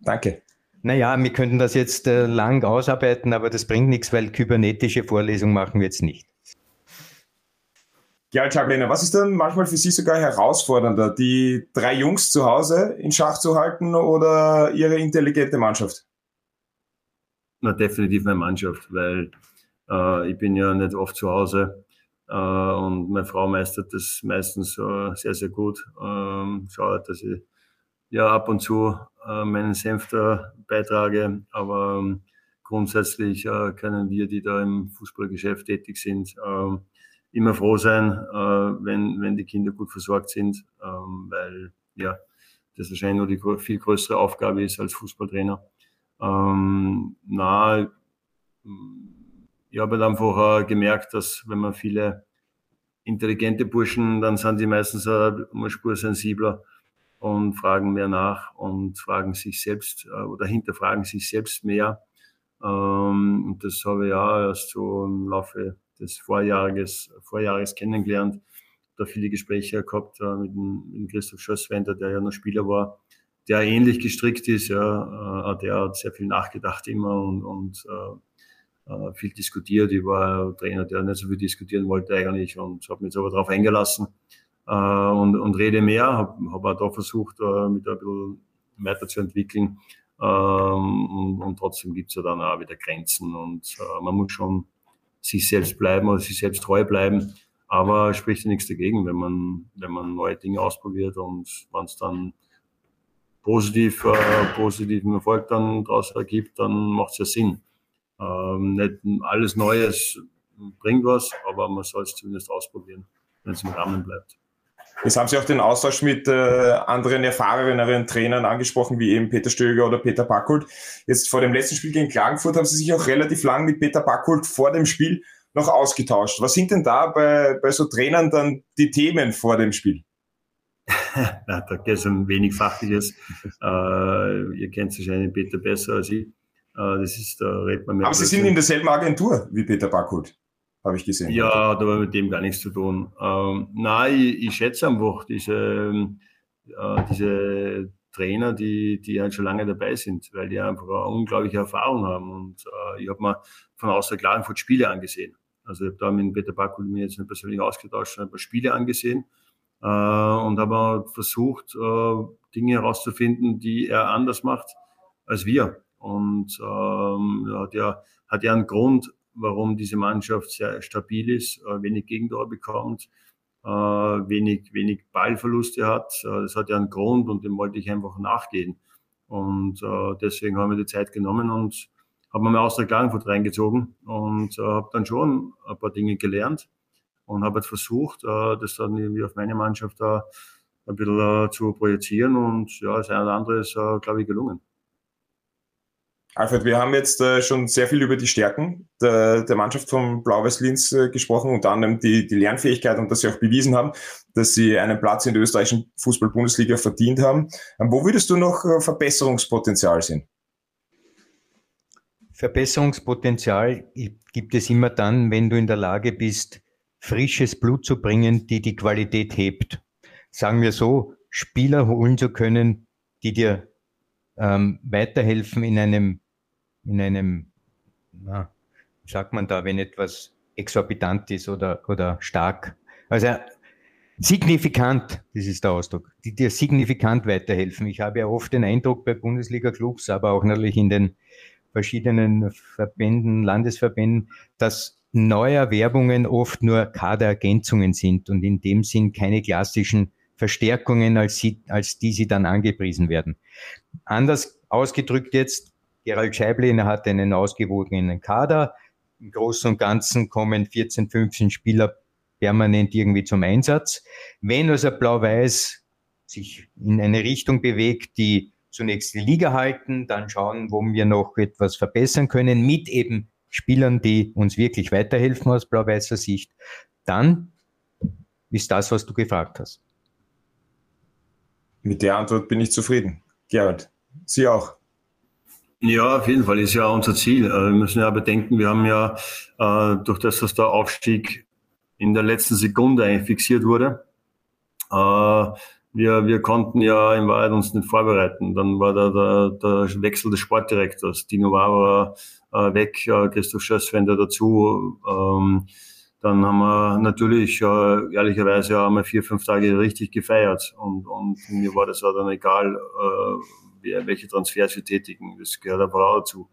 Danke. Naja, wir könnten das jetzt äh, lang ausarbeiten, aber das bringt nichts, weil kybernetische Vorlesungen machen wir jetzt nicht. Ja, Chablena, was ist denn manchmal für Sie sogar herausfordernder, die drei Jungs zu Hause in Schach zu halten oder Ihre intelligente Mannschaft? Na, definitiv meine Mannschaft, weil äh, ich bin ja nicht oft zu Hause äh, und meine Frau meistert das meistens äh, sehr, sehr gut. Ähm, schaut, dass ich ja ab und zu äh, meinen Senf da beitrage. Aber ähm, grundsätzlich können wir, die da im Fußballgeschäft tätig sind, ähm, immer froh sein, wenn, wenn die Kinder gut versorgt sind, weil ja, das wahrscheinlich nur die viel größere Aufgabe ist als Fußballtrainer. Ähm, na, ich habe halt einfach äh, gemerkt, dass wenn man viele intelligente Burschen, dann sind die meistens äh, eine Spur sensibler und fragen mehr nach und fragen sich selbst äh, oder hinterfragen sich selbst mehr. Ähm, und das habe ich ja erst so im Laufe des Vorjahres, Vorjahres kennengelernt. Da viele Gespräche gehabt äh, mit, dem, mit dem Christoph Schosswender, der ja noch Spieler war, der ähnlich gestrickt ist. Ja, äh, der hat sehr viel nachgedacht immer und, und äh, äh, viel diskutiert. Ich war ein Trainer, der nicht so viel diskutieren wollte eigentlich und habe mich jetzt aber darauf eingelassen äh, und, und rede mehr. Habe hab auch da versucht, äh, mit ein bisschen weiterzuentwickeln. Ähm, und, und trotzdem gibt's ja dann auch wieder Grenzen und man muss schon sich selbst bleiben oder sich selbst treu bleiben. Aber spricht ja nichts dagegen, wenn man, wenn man neue Dinge ausprobiert und wenn es dann positiv, äh, positiven Erfolg dann daraus ergibt, dann macht es ja Sinn. Ähm, nicht alles Neues bringt was, aber man soll es zumindest ausprobieren, wenn es im Rahmen bleibt. Jetzt haben Sie auch den Austausch mit äh, anderen erfahreneren Trainern angesprochen, wie eben Peter Stöger oder Peter Backholt. Jetzt vor dem letzten Spiel gegen Klagenfurt haben Sie sich auch relativ lang mit Peter Backholt vor dem Spiel noch ausgetauscht. Was sind denn da bei, bei so Trainern dann die Themen vor dem Spiel? Na, da geht es um wenig Fachliches. äh, ihr kennt wahrscheinlich Peter besser als ich. Äh, das ist, da redet man mehr. Aber Sie sind in derselben Agentur wie Peter Backholt habe ich gesehen. Ja, da war mit dem gar nichts zu tun. Ähm, nein, ich, ich, schätze einfach diese, äh, diese Trainer, die, die halt schon lange dabei sind, weil die einfach eine unglaubliche Erfahrung haben. Und äh, ich habe mir von außer Klagenfurt Spiele angesehen. Also ich habe da mit Peter Bakul mir jetzt nicht persönlich ausgetauscht, ein paar Spiele angesehen äh, und habe versucht, äh, Dinge herauszufinden, die er anders macht als wir. Und ähm, hat ja hat ja einen Grund, warum diese Mannschaft sehr stabil ist, äh, wenig Gegentor bekommt, äh, wenig, wenig Ballverluste hat. Äh, das hat ja einen Grund und dem wollte ich einfach nachgehen. Und deswegen haben wir die Zeit genommen und habe mir aus der Klagenfurt reingezogen und habe dann schon ein paar Dinge gelernt und habe jetzt versucht, das dann irgendwie auf meine Mannschaft da ein bisschen zu projizieren und ja, das eine oder andere ist, glaube ich, gelungen. Alfred, wir haben jetzt äh, schon sehr viel über die Stärken der, der Mannschaft von Blau-Weiß-Linz äh, gesprochen, unter anderem die, die Lernfähigkeit und dass sie auch bewiesen haben, dass sie einen Platz in der österreichischen Fußball-Bundesliga verdient haben. Ähm, wo würdest du noch äh, Verbesserungspotenzial sehen? Verbesserungspotenzial gibt es immer dann, wenn du in der Lage bist, frisches Blut zu bringen, die die Qualität hebt. Sagen wir so, Spieler holen zu können, die dir ähm, weiterhelfen in einem in einem, na, wie sagt man da, wenn etwas exorbitant ist oder, oder stark. Also signifikant, das ist der Ausdruck, die dir signifikant weiterhelfen. Ich habe ja oft den Eindruck bei Bundesliga-Clubs, aber auch natürlich in den verschiedenen Verbänden, Landesverbänden, dass Neuerwerbungen oft nur Kaderergänzungen sind und in dem Sinn keine klassischen Verstärkungen, als, sie, als die sie dann angepriesen werden. Anders ausgedrückt jetzt, Gerald Scheiblin hat einen ausgewogenen Kader. Im Großen und Ganzen kommen 14, 15 Spieler permanent irgendwie zum Einsatz. Wenn also Blau-Weiß sich in eine Richtung bewegt, die zunächst die Liga halten, dann schauen, wo wir noch etwas verbessern können, mit eben Spielern, die uns wirklich weiterhelfen aus blau-weißer Sicht, dann ist das, was du gefragt hast. Mit der Antwort bin ich zufrieden. Gerald, Sie auch. Ja, auf jeden Fall ist ja unser Ziel. Äh, wir müssen ja bedenken, wir haben ja äh, durch das, dass der Aufstieg in der letzten Sekunde eigentlich fixiert wurde, äh, wir, wir konnten ja in Wahrheit uns nicht vorbereiten. Dann war da der, der Wechsel des Sportdirektors. Dino äh, weg, Christoph Schösswender dazu. Ähm, dann haben wir natürlich äh, ehrlicherweise haben wir vier, fünf Tage richtig gefeiert. Und, und mir war das auch dann egal, äh, welche Transfers wir tätigen. Das gehört einfach auch dazu.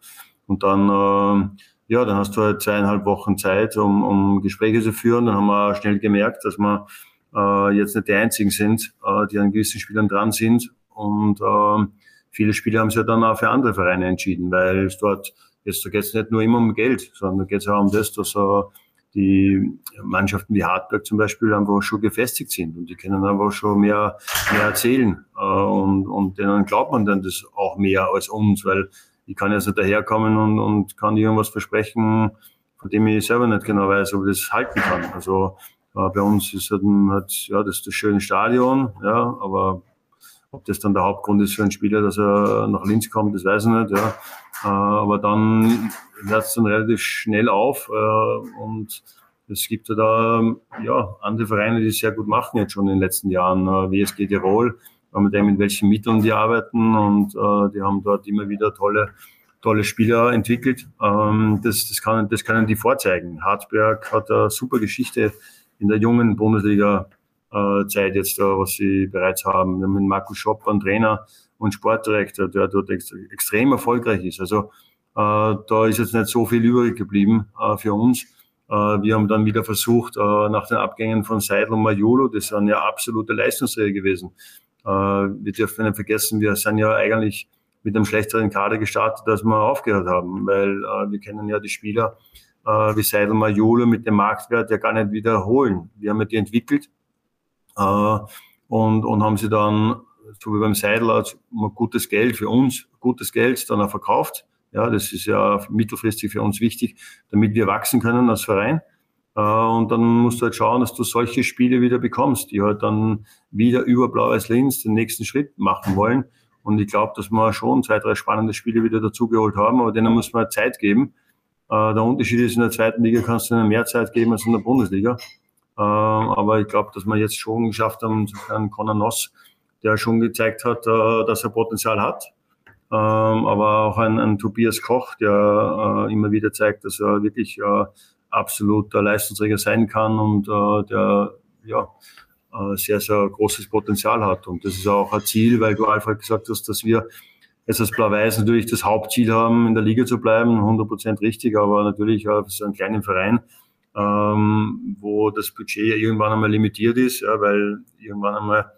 Und dann, äh, ja, dann hast du halt zweieinhalb Wochen Zeit, um, um Gespräche zu führen. Dann haben wir schnell gemerkt, dass wir äh, jetzt nicht die einzigen sind, äh, die an gewissen Spielern dran sind. Und äh, viele Spieler haben sich ja dann auch für andere Vereine entschieden, weil es dort, jetzt da geht es nicht nur immer um Geld, sondern da geht es auch um das, dass äh, die Mannschaften wie Hartberg zum Beispiel einfach schon gefestigt sind und die können einfach schon mehr, mehr erzählen äh, und, und denen glaubt man dann das auch mehr als uns, weil ich kann jetzt nicht daherkommen und, und kann irgendwas versprechen, von dem ich selber nicht genau weiß, ob ich das halten kann. Also äh, bei uns ist halt, halt ja, das, ist das schöne Stadion, ja, aber ob das dann der Hauptgrund ist für einen Spieler, dass er nach Linz kommt, das weiß ich nicht. Ja. Äh, aber dann hört dann relativ schnell auf äh, und es gibt da ja, andere Vereine, die es sehr gut machen jetzt schon in den letzten Jahren. WSG Tirol, mit dem, mit welchen Mitteln die arbeiten und äh, die haben dort immer wieder tolle tolle Spieler entwickelt. Ähm, das, das, kann, das können die vorzeigen. Hartberg hat eine super Geschichte in der jungen Bundesliga äh, jetzt da, was sie bereits haben. Wir haben mit Markus Schopp einen Trainer und Sportdirektor, der dort ex extrem erfolgreich ist. Also da ist jetzt nicht so viel übrig geblieben äh, für uns. wir haben dann wieder versucht, nach den Abgängen von Seidel und Majolo, das sind ja absolute Leistungsträger gewesen. Wir dürfen nicht vergessen, wir sind ja eigentlich mit einem schlechteren Kader gestartet, als wir aufgehört haben, weil wir kennen ja die Spieler wie Seidel Majolo mit dem Marktwert ja gar nicht wiederholen. Wir haben ja die entwickelt und, und haben sie dann, so wie beim Seidel, gutes Geld für uns, gutes Geld dann auch verkauft. Ja, das ist ja mittelfristig für uns wichtig, damit wir wachsen können als Verein. Äh, und dann musst du halt schauen, dass du solche Spiele wieder bekommst, die halt dann wieder über Blau-Weiß Linz den nächsten Schritt machen wollen. Und ich glaube, dass wir schon zwei, drei spannende Spiele wieder dazugeholt haben, aber denen muss man Zeit geben. Äh, der Unterschied ist, in der zweiten Liga kannst du ihnen mehr Zeit geben als in der Bundesliga. Ähm, aber ich glaube, dass wir jetzt schon geschafft haben, Herrn Conor Noss, der schon gezeigt hat, äh, dass er Potenzial hat. Ähm, aber auch ein, ein Tobias Koch, der äh, immer wieder zeigt, dass er wirklich äh, absoluter Leistungsträger sein kann und der ja, sehr, sehr großes Potenzial hat. Und das ist auch ein Ziel, weil du Alfred gesagt hast, dass wir jetzt als Blau-Weiß natürlich das Hauptziel haben, in der Liga zu bleiben, 100% richtig, aber natürlich für so einen kleinen Verein ähm, wo das Budget irgendwann einmal limitiert ist, ja, weil irgendwann einmal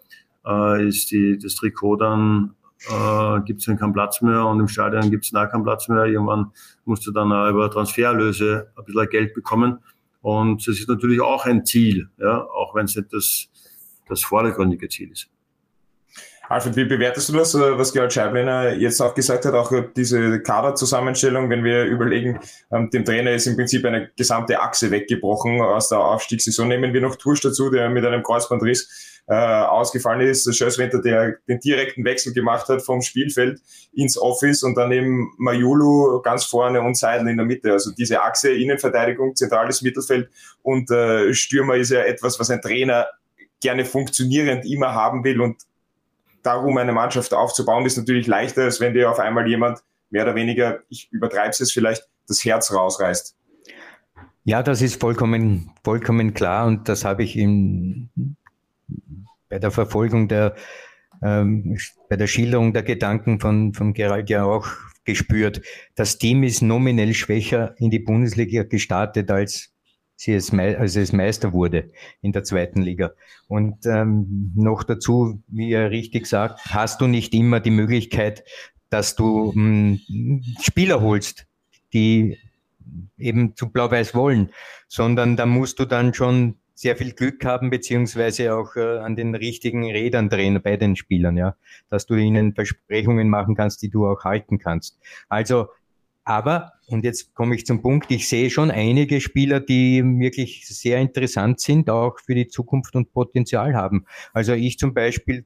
äh, ist die, das Trikot dann äh, gibt es dann keinen Platz mehr und im Stadion gibt es auch keinen Platz mehr. Irgendwann musst du dann auch über Transferlöse ein bisschen Geld bekommen. Und das ist natürlich auch ein Ziel, ja, auch wenn es nicht das, das vordergründige Ziel ist. Alfred, wie bewertest du das, äh, was Gerald Scheiblener jetzt auch gesagt hat, auch diese Kaderzusammenstellung, wenn wir überlegen, ähm, dem Trainer ist im Prinzip eine gesamte Achse weggebrochen aus der Aufstiegssaison. Nehmen wir noch Tursch dazu, der mit einem Kreuzbandriss äh, ausgefallen ist, Schößwinter, der den direkten Wechsel gemacht hat vom Spielfeld ins Office und dann eben Majulu ganz vorne und Seidel in der Mitte. Also diese Achse Innenverteidigung, zentrales Mittelfeld und äh, Stürmer ist ja etwas, was ein Trainer gerne funktionierend immer haben will und darum eine Mannschaft aufzubauen, ist natürlich leichter, als wenn dir auf einmal jemand mehr oder weniger, ich übertreibe es vielleicht, das Herz rausreißt. Ja, das ist vollkommen, vollkommen klar und das habe ich in, bei der Verfolgung der, ähm, bei der Schilderung der Gedanken von, von Gerald ja auch gespürt. Das Team ist nominell schwächer in die Bundesliga gestartet als sie es, als es Meister wurde in der zweiten Liga. Und ähm, noch dazu, wie er richtig sagt, hast du nicht immer die Möglichkeit, dass du mh, hm, Spieler holst, die eben zu Blau-Weiß wollen, sondern da musst du dann schon sehr viel Glück haben, beziehungsweise auch äh, an den richtigen Rädern drehen bei den Spielern, ja, dass du ihnen Versprechungen machen kannst, die du auch halten kannst. Also aber, und jetzt komme ich zum Punkt, ich sehe schon einige Spieler, die wirklich sehr interessant sind, auch für die Zukunft und Potenzial haben. Also ich zum Beispiel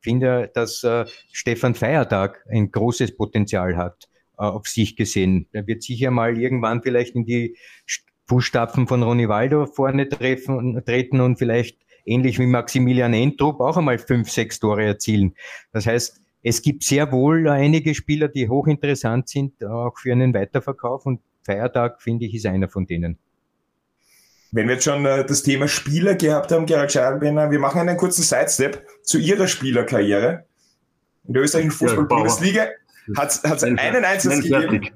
finde, dass äh, Stefan Feiertag ein großes Potenzial hat, äh, auf sich gesehen. Er wird sicher mal irgendwann vielleicht in die Fußstapfen von Ronny Waldo vorne treffen, treten und vielleicht ähnlich wie Maximilian Entrup auch einmal fünf, sechs Tore erzielen. Das heißt, es gibt sehr wohl einige Spieler, die hochinteressant sind, auch für einen Weiterverkauf und Feiertag, finde ich, ist einer von denen. Wenn wir jetzt schon äh, das Thema Spieler gehabt haben, Gerald Scheiblener, wir machen einen kurzen Sidestep zu Ihrer Spielerkarriere. In der österreichischen Fußball-Bundesliga hat es einen Einsatz gegeben.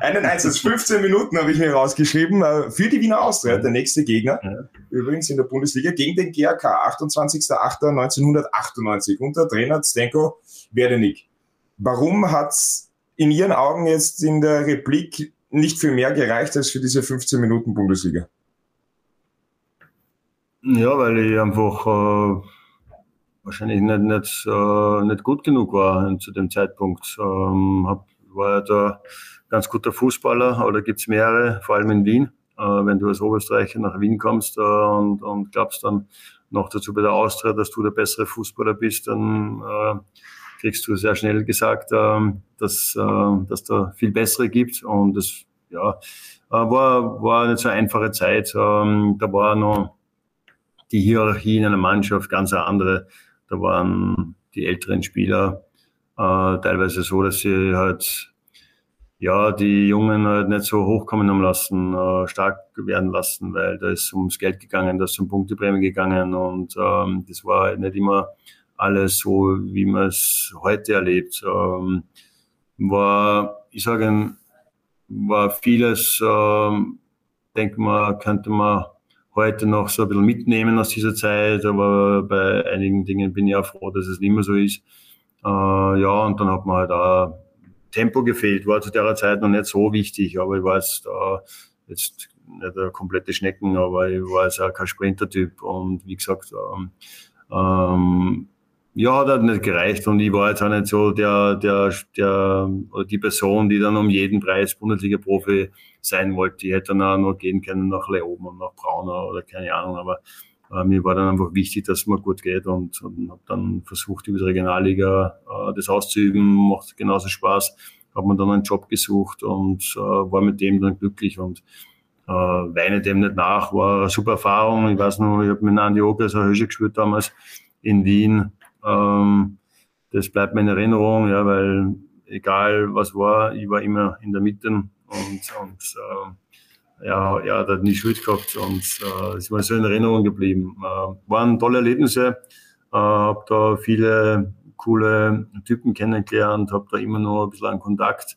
Einen Einsatz, 15 Minuten habe ich mir rausgeschrieben, äh, für die Wiener Austria, der nächste Gegner, ja. übrigens in der Bundesliga, gegen den GRK, 28.08.1998, unter Trainer Stenko Werdenig. Warum hat es in Ihren Augen jetzt in der Replik nicht viel mehr gereicht als für diese 15 Minuten Bundesliga? Ja, weil ich einfach äh, wahrscheinlich nicht, nicht, äh, nicht gut genug war zu dem Zeitpunkt. Ähm, hab war da ganz guter Fußballer, oder gibt es mehrere, vor allem in Wien. Äh, wenn du als Oberösterreicher nach Wien kommst äh, und, und glaubst dann noch dazu bei der Austria, dass du der bessere Fußballer bist, dann äh, kriegst du sehr schnell gesagt, ähm, dass, äh, dass da viel bessere gibt. Und das ja, äh, war, war nicht so einfache Zeit. Ähm, da war noch die Hierarchie in einer Mannschaft ganz eine andere. Da waren die älteren Spieler äh, teilweise so, dass sie halt ja die Jungen halt nicht so hochkommen haben lassen, äh, stark werden lassen, weil da ist ums Geld gegangen, da ist um Punkteprämie gegangen und ähm, das war halt nicht immer alles so, wie man es heute erlebt. Ähm, war, ich sage, war vieles ähm, denke mal, könnte man heute noch so ein bisschen mitnehmen aus dieser Zeit, aber bei einigen Dingen bin ich auch froh, dass es nicht mehr so ist. Äh, ja, und dann hat man halt auch Tempo gefehlt, war zu der Zeit noch nicht so wichtig, aber ich war jetzt, äh, jetzt nicht der komplette Schnecken, aber ich war jetzt auch kein Sprinter-Typ und wie gesagt, ähm, ähm, ja, hat halt nicht gereicht und ich war jetzt auch nicht so der, der, der, die Person, die dann um jeden Preis Bundesliga-Profi sein wollte. Ich hätte dann auch noch gehen können nach Leoben und nach Brauner oder keine Ahnung, aber äh, mir war dann einfach wichtig, dass es mir gut geht und, und habe dann versucht, über die Regionalliga äh, das auszuüben, macht genauso Spaß. Habe mir dann einen Job gesucht und äh, war mit dem dann glücklich und äh, weine dem nicht nach, war eine super Erfahrung. Ich weiß noch, ich habe mit Andi Ogles eine Höhe gespielt damals in Wien ähm, das bleibt in Erinnerung, ja, weil egal was war, ich war immer in der Mitte und, und äh, ja, hat halt nie Schuld gehabt und äh, ist mir so in Erinnerung geblieben. Äh, waren tolle Erlebnisse, äh, habe da viele coole Typen kennengelernt, habe da immer noch ein bisschen Kontakt,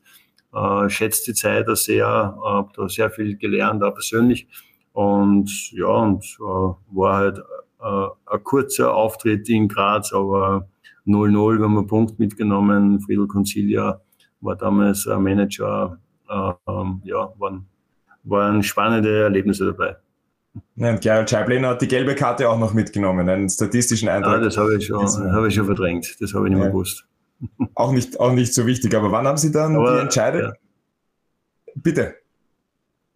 äh, schätze die Zeit da sehr, habe da sehr viel gelernt, auch persönlich und ja, und äh, war halt äh, ein kurzer Auftritt in Graz, aber 0-0, wir haben einen Punkt mitgenommen. Friedel Concilia war damals Manager. Äh, ähm, ja, waren, waren spannende Erlebnisse dabei. Ja, und Gerald hat die gelbe Karte auch noch mitgenommen, einen statistischen Eindruck. Ja, das habe ich schon, habe ich schon verdrängt. Das habe ich nicht mehr gewusst. Auch nicht, auch nicht so wichtig. Aber wann haben Sie dann aber, die Entscheidung? Ja. Bitte.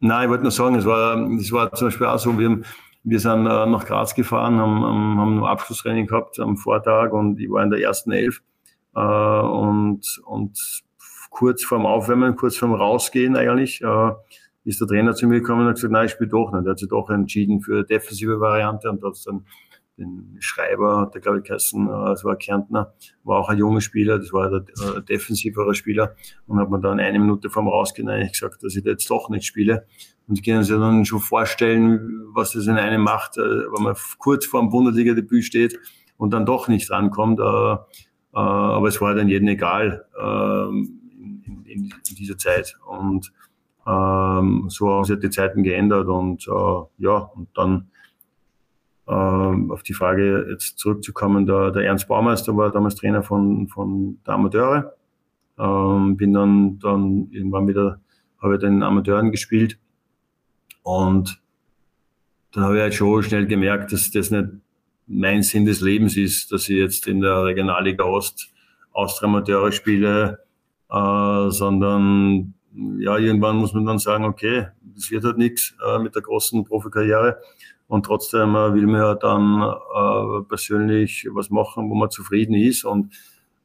Nein, ich wollte nur sagen, es war, es war zum Beispiel auch so, wir haben, wir sind äh, nach Graz gefahren, haben, haben nur Abschlusstraining gehabt am Vortag und ich war in der ersten Elf. Äh, und, und kurz vorm Aufwärmen, kurz vorm Rausgehen eigentlich, äh, ist der Trainer zu mir gekommen und hat gesagt, nein, ich spiele doch nicht. Er hat sich doch entschieden für defensive Variante und hat dann den Schreiber, der glaube ich geheißen, äh, das war Kärntner, war auch ein junger Spieler, das war der äh, defensivere Spieler und hat mir dann eine Minute vorm Rausgehen eigentlich gesagt, dass ich da jetzt doch nicht spiele. Und Sie können sich dann schon vorstellen, was das in einem macht, äh, wenn man kurz vor dem Bundesliga-Debüt steht und dann doch nicht rankommt. Aber es war dann jedem egal ähm, in, in, in dieser Zeit. Und ähm, so haben sich die Zeiten geändert und ja, und dann ähm, auf die Frage jetzt zurückzukommen, der, der Ernst Baumeister war damals Trainer von, von der Amateure. Ähm, bin dann, dann irgendwann wieder, habe ich den Amateuren gespielt und dann habe ich halt schon schnell gemerkt, dass das nicht mein Sinn des Lebens ist, dass ich jetzt in der Regionalliga Ost Austria-Amateure spiele, äh, sondern ja, irgendwann muss man dann sagen, okay, das wird halt nichts äh, mit der großen Profikarriere. Und trotzdem äh, will man ja dann äh, persönlich was machen, wo man zufrieden ist. Und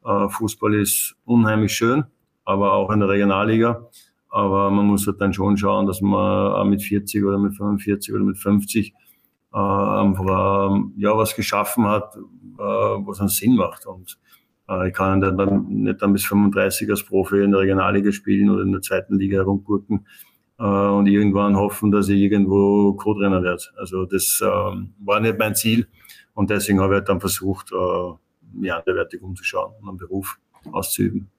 äh, Fußball ist unheimlich schön, aber auch in der Regionalliga. Aber man muss halt dann schon schauen, dass man mit 40 oder mit 45 oder mit 50 äh, einfach äh, ja was geschaffen hat, äh, was einen Sinn macht. Und äh, ich kann dann nicht dann bis 35 als Profi in der Regionalliga spielen oder in der zweiten Liga herumgurken äh, und irgendwann hoffen, dass ich irgendwo Co-Trainer werde. Also das ähm, war nicht mein Ziel und deswegen habe ich halt dann versucht, äh, mir anderweitig umzuschauen und einen Beruf auszuüben.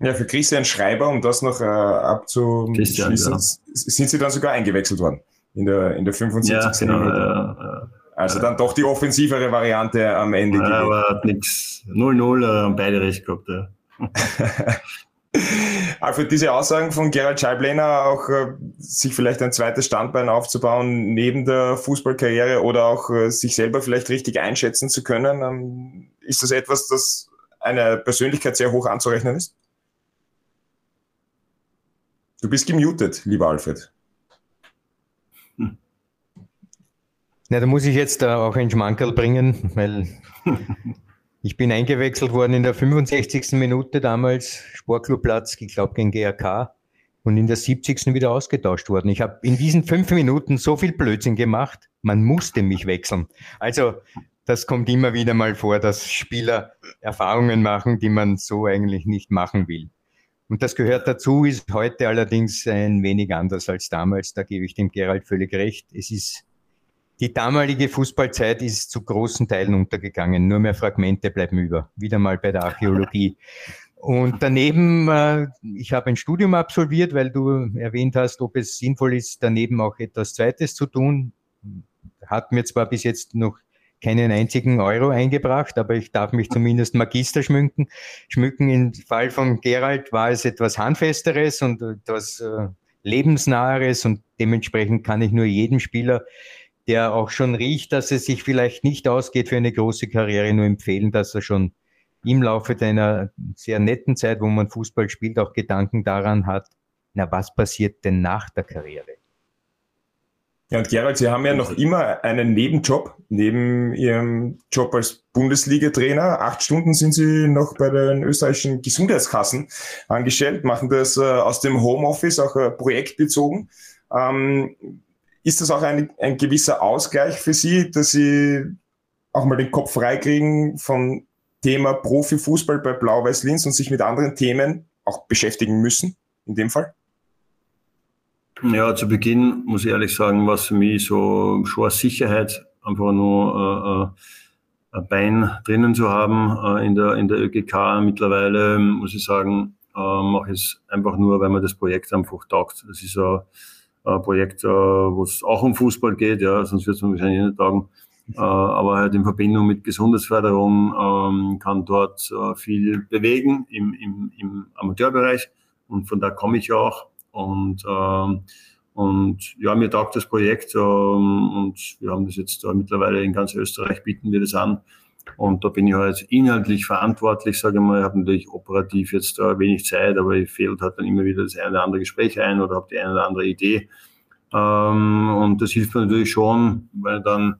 Ja, für Christian Schreiber, um das noch äh, abzuschließen, ja. sind Sie dann sogar eingewechselt worden in der, in der 75. Ja, genau, ja, also dann doch die offensivere Variante am Ende. Ja, aber hat nichts. 0-0 haben beide recht gehabt. Ja. Alfred, diese Aussagen von Gerald Scheiblener, auch äh, sich vielleicht ein zweites Standbein aufzubauen neben der Fußballkarriere oder auch äh, sich selber vielleicht richtig einschätzen zu können, ähm, ist das etwas, das einer Persönlichkeit sehr hoch anzurechnen ist? Du bist gemutet, lieber Alfred. Na, da muss ich jetzt äh, auch ein Schmankerl bringen, weil Ich bin eingewechselt worden in der 65. Minute damals, Sportclubplatz, ich glaube gegen GRK, und in der 70. wieder ausgetauscht worden. Ich habe in diesen fünf Minuten so viel Blödsinn gemacht, man musste mich wechseln. Also das kommt immer wieder mal vor, dass Spieler Erfahrungen machen, die man so eigentlich nicht machen will. Und das gehört dazu, ist heute allerdings ein wenig anders als damals. Da gebe ich dem Gerald völlig recht. Es ist die damalige Fußballzeit ist zu großen Teilen untergegangen. Nur mehr Fragmente bleiben über. Wieder mal bei der Archäologie. Und daneben, äh, ich habe ein Studium absolviert, weil du erwähnt hast, ob es sinnvoll ist, daneben auch etwas Zweites zu tun. Hat mir zwar bis jetzt noch keinen einzigen Euro eingebracht, aber ich darf mich zumindest Magister schmücken. Schmücken im Fall von Gerald war es etwas Handfesteres und etwas äh, Lebensnaheres und dementsprechend kann ich nur jedem Spieler, der auch schon riecht, dass es sich vielleicht nicht ausgeht für eine große Karriere, nur empfehlen, dass er schon im Laufe deiner sehr netten Zeit, wo man Fußball spielt, auch Gedanken daran hat, na, was passiert denn nach der Karriere? Ja, und Gerald, Sie haben ja noch immer einen Nebenjob, neben Ihrem Job als Bundesliga-Trainer. Acht Stunden sind Sie noch bei den österreichischen Gesundheitskassen angestellt, machen das äh, aus dem Homeoffice, auch äh, projektbezogen. Ähm, ist das auch ein, ein gewisser Ausgleich für Sie, dass Sie auch mal den Kopf freikriegen von Thema Profifußball bei Blau-Weiß-Linz und sich mit anderen Themen auch beschäftigen müssen, in dem Fall? Ja, zu Beginn muss ich ehrlich sagen, war es für mich so schon eine Sicherheit, einfach nur äh, äh ein Bein drinnen zu haben äh, in, der, in der ÖGK. Mittlerweile muss ich sagen, äh, mache ich es einfach nur, weil mir das Projekt einfach taugt. Das ist ein, ein Projekt, äh, wo es auch um Fußball geht, ja, sonst wird es wahrscheinlich nicht taugen. Äh, aber halt in Verbindung mit Gesundheitsförderung ähm, kann dort äh, viel bewegen im, im, im Amateurbereich und von da komme ich ja auch und ähm, und ja, mir taugt das Projekt ähm, und wir haben das jetzt äh, mittlerweile in ganz Österreich bieten wir das an. Und da bin ich halt inhaltlich verantwortlich, sage ich mal. Ich habe natürlich operativ jetzt äh, wenig Zeit, aber ich fehlt halt dann immer wieder das eine oder andere Gespräch ein oder habe die eine oder andere Idee. Ähm, und das hilft mir natürlich schon, weil dann